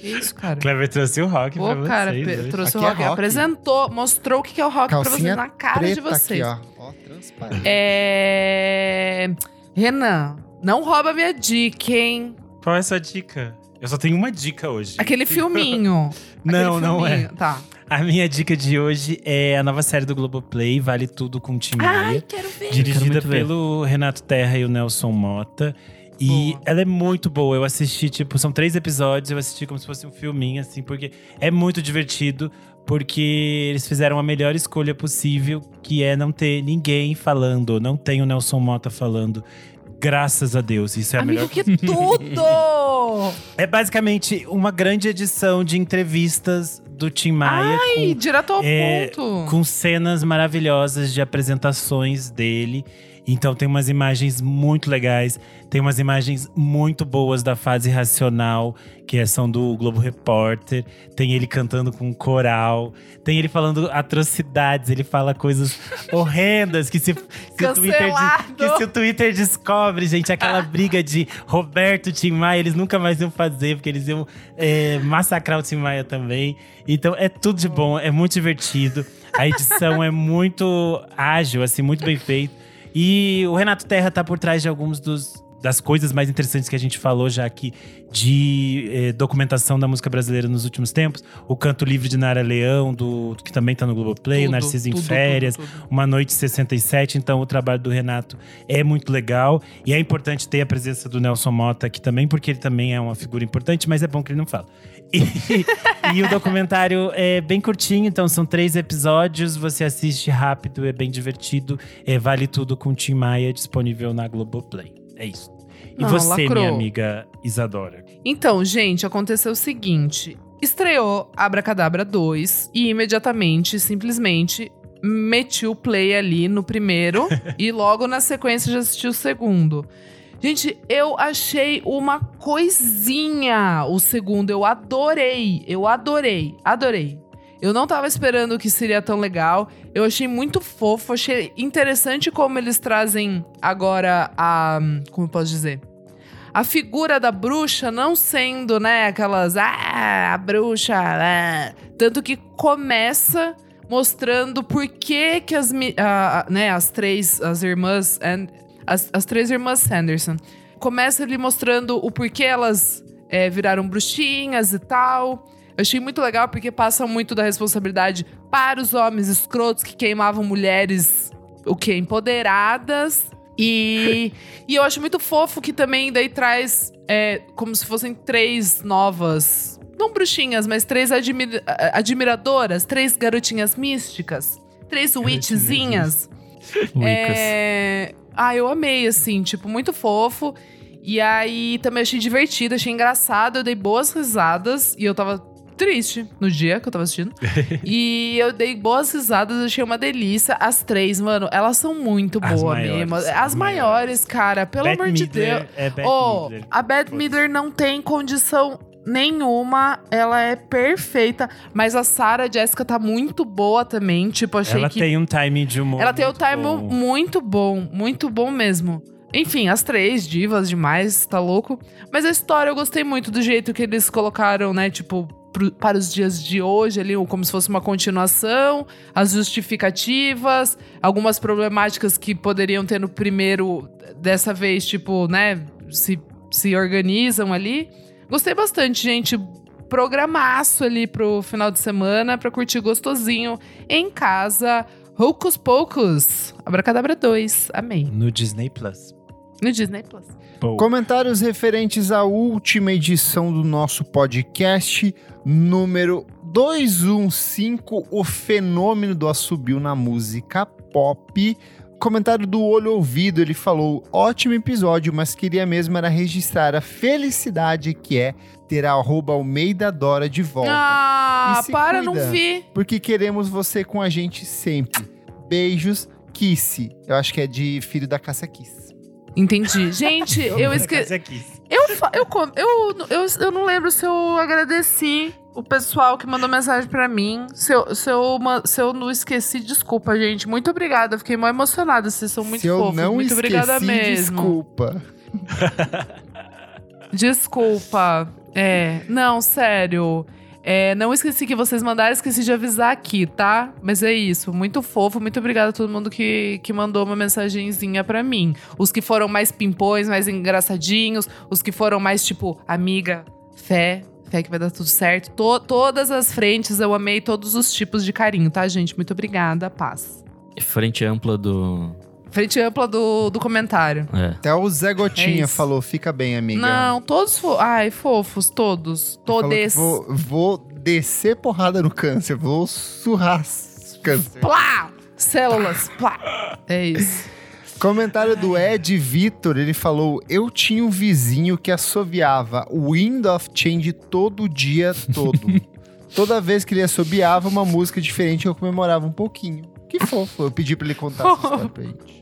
Que isso, cara?
Clever trouxe o rock
Pô,
pra
cara,
vocês.
pe-
hoje.
trouxe
Aqui
o
é
rock,
rock.
apresentou, mostrou o que é o rock pra vocês
Calcinha
na cara de vocês.
aqui, ó. Ó, transparente.
É... Renan, não rouba minha dica, hein?
Qual é a sua dica? Eu só tenho uma dica hoje.
Aquele filminho.
Não,
Aquele
não é.
filminho. Tá.
A minha dica de hoje é a nova série do Globoplay, Vale Tudo com Tim
Ai, quero ver.
Quero
Dirigida
ver.
pelo Renato Terra e o Nelson Mota. E
Boa.
ela é muito boa. Eu assisti, tipo, são três episódios, eu assisti como se fosse um filminho, assim, porque é muito divertido, porque eles fizeram a melhor escolha possível, que é não ter ninguém falando, não tem o Nelson Mota falando. Graças a Deus, isso é a
Amigo,
melhor
que tudo!
É basicamente uma grande edição de entrevistas do Tim Maia
Ai,
com,
direto ao
é,
ponto.
com cenas maravilhosas de apresentações dele. Então tem umas imagens muito legais, tem umas imagens muito boas da fase racional, que são do Globo Repórter. Tem ele cantando com coral, tem ele falando atrocidades, ele fala coisas horrendas que se, se o Twitter que se o Twitter descobre, gente, aquela briga de Roberto Tim Maia, eles nunca mais iam fazer, porque eles iam é, massacrar o Tim Maia também. Então é tudo de bom, é muito divertido. A edição é muito ágil, assim, muito bem feita. E o Renato Terra tá por trás de alguns dos das coisas mais interessantes que a gente falou já aqui de eh, documentação da música brasileira nos últimos tempos. O Canto Livre de Nara Leão, do, que também tá no Globoplay, o
Tudo,
Narciso em
tudo,
Férias,
tudo, tudo.
Uma Noite 67. Então, o trabalho do Renato é muito legal. E é importante ter a presença do Nelson Mota aqui também, porque ele também é uma figura importante, mas é bom que ele não fala. E, e o documentário é bem curtinho, então são três episódios. Você assiste rápido, é bem divertido. É, vale tudo com Tim Maia, disponível na Globoplay. É isso. E
Não,
você,
lacrou.
minha amiga Isadora?
Então, gente, aconteceu o seguinte: estreou Abracadabra 2 e imediatamente, simplesmente, meti o play ali no primeiro e logo na sequência já assisti o segundo. Gente, eu achei uma coisinha o segundo. Eu adorei. Eu adorei. Adorei. Eu não tava esperando que seria tão legal. Eu achei muito fofo. Achei interessante como eles trazem agora a. Como eu posso dizer? A figura da bruxa não sendo, né, aquelas. Ah, a bruxa. ah." Tanto que começa mostrando por que, que as, ah, né, as três, as irmãs. and- as, as três irmãs Sanderson. Começa ali mostrando o porquê elas é, viraram bruxinhas e tal. Eu achei muito legal porque passam muito da responsabilidade para os homens escrotos que queimavam mulheres, o que? Empoderadas. E, e eu acho muito fofo que também daí traz é, como se fossem três novas. Não bruxinhas, mas três admi- a- admiradoras, três garotinhas místicas, três witchzinhas. É... Ah, eu amei, assim, tipo, muito fofo. E aí também achei divertido, achei engraçado, eu dei boas risadas e eu tava triste no dia que eu tava assistindo. e eu dei boas risadas, achei uma delícia. As três, mano, elas são muito
As
boas
maiores,
mesmo. As,
as
maiores, cara, pelo amor de
Midler
Deus.
É Bette
Oh,
Midler.
a Beth
Foda-se.
Midler não tem condição nenhuma, ela é perfeita, mas a Sarah Jessica tá muito boa também, tipo, achei
Ela
que
tem um timing de humor.
ela tem
muito
time
bom.
muito bom, muito bom mesmo. Enfim, as três divas demais, tá louco. Mas a história eu gostei muito do jeito que eles colocaram, né? Tipo, para os dias de hoje ali, como se fosse uma continuação, as justificativas, algumas problemáticas que poderiam ter no primeiro, dessa vez, tipo, né? Se, se organizam ali. Gostei bastante, gente. Programaço ali pro final de semana pra curtir gostosinho em casa. Hocus Pocus, Abracadabra 2. Amei.
No Disney Plus.
No Disney Plus.
Comentários referentes à última edição do nosso podcast, número 215, o fenômeno do assobio na música pop. Comentário do Olho Ouvido, ele falou: ótimo episódio, mas queria mesmo era registrar a felicidade que é ter a arroba Almeida Dora de volta.
Ah, para,
cuida.
não vi.
Porque queremos você com a gente sempre. Beijos, Kissy. Eu acho que é de filho da Cássia Kiss.
Entendi. Gente, eu esqueci.
aqui.
Eu, eu, com- eu, eu, eu não lembro se eu agradeci o pessoal que mandou mensagem pra mim. Se eu, se, eu, se eu não esqueci, desculpa, gente. Muito obrigada. Fiquei mó emocionada. Vocês são muito
Se eu
fofos.
não
muito
esqueci,
obrigada mesmo.
desculpa.
Desculpa. É, não, sério. É, não esqueci que vocês mandaram, esqueci de avisar aqui, tá? Mas é isso, muito fofo, muito obrigada a todo mundo que, que mandou uma mensagenzinha pra mim. Os que foram mais pimpões, mais engraçadinhos, os que foram mais tipo, amiga, fé, fé que vai dar tudo certo. To- todas as frentes, eu amei todos os tipos de carinho, tá, gente? Muito obrigada, paz.
Frente ampla do.
Frente ampla do, do comentário.
É.
Até o Zé Gotinha
isso.
falou, fica bem, amiga.
Não, todos. Fo Ai, fofos, todos. Todes.
Vou, vou descer porrada no câncer, vou surrar câncer.
Plá! Células, plá! É isso.
Comentário do Ed Vitor, ele falou: Eu tinha um vizinho que assoviava Wind of Change todo dia todo. Toda vez que ele assobiava uma música diferente, eu comemorava um pouquinho. Que fofo. Eu pedi pra ele contar essa história pra gente.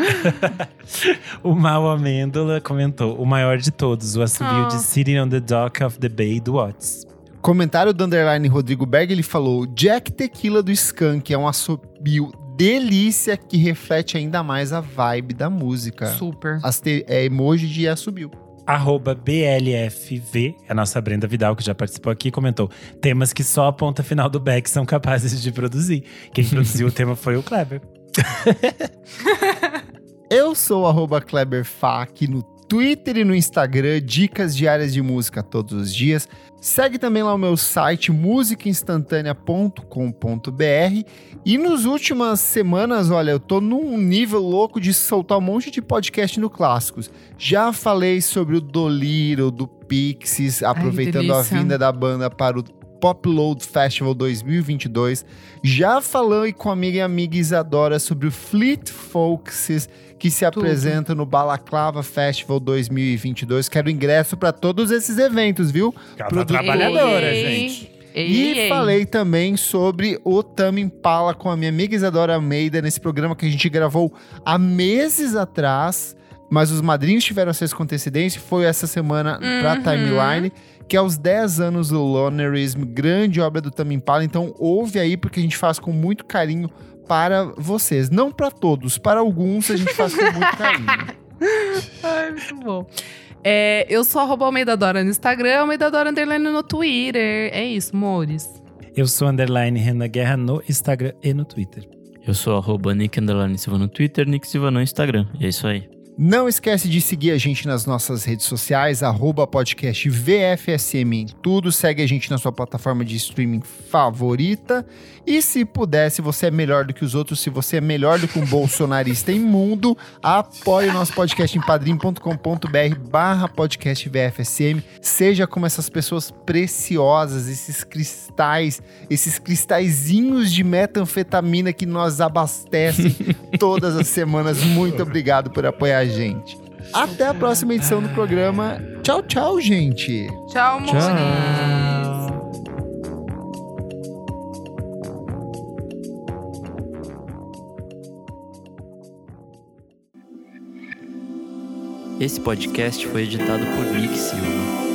O Mal Amêndola comentou: o maior de todos, o assobio
Ah.
de Sitting on the Dock of the Bay do Watts.
Comentário do underline Rodrigo Berg, ele falou: Jack Tequila do Skank é um assobio delícia que reflete ainda mais a vibe da música.
Super.
As te- é emoji de assobio.
Arroba BLFV, a nossa Brenda Vidal, que já participou aqui, comentou: temas que só a ponta final do Beck são capazes de produzir. Quem produziu o tema foi o Kleber.
Eu sou arroba KleberFá aqui no Twitter e no Instagram, dicas diárias de música todos os dias. Segue também lá o meu site musicainstantanea.com.br e nas últimas semanas, olha, eu tô num nível louco de soltar um monte de podcast no Clássicos. Já falei sobre o Doliro, do Pixies, aproveitando a
delícia.
vinda da banda para o Pop Load Festival 2022. Já falei com a amiga e amiga Isadora sobre o Fleet Foxes, que se
Tudo.
apresenta no Balaclava Festival 2022. Quero ingresso para todos esses eventos, viu? Produtor.
trabalhadora,
Ei,
gente.
Ei,
E
ei.
falei também sobre o Tame Impala com a minha amiga Isadora Almeida nesse programa que a gente gravou há meses atrás, mas os madrinhos tiveram acesso com antecedência. Foi essa semana pra
Uhum.
Timeline, que é os 10 anos do Lonerism, grande obra do Tame Impala. Então ouve aí porque a gente faz com muito carinho para vocês. Não para todos, para alguns a gente faz com muito carinho.
Ai, muito bom. É, eu sou arroba Almeida Dora no Instagram, Almeida Dora Underline no Twitter. É isso, Mores.
Eu sou underline Renan Guerra no Instagram e no Twitter.
Eu sou arroba Nick Underline Silva no Twitter, Nick Silva no Instagram. E é isso aí.
Não esquece de seguir a gente nas nossas redes sociais, arroba podcast VFSM em tudo. Segue a gente na sua plataforma de streaming favorita. E se puder, se você é melhor do que os outros, se você é melhor do que um bolsonarista imundo, apoie o nosso podcast em padrim.com.br barra podcast VFSM. Seja como essas pessoas preciosas, esses cristais, esses cristalzinhos de metanfetamina que nos abastecem todas as semanas. Muito obrigado por apoiar a gente. Até a próxima edição do programa. Tchau, tchau, gente.
Tchau, Mores.
Esse podcast foi editado por Nick Silva.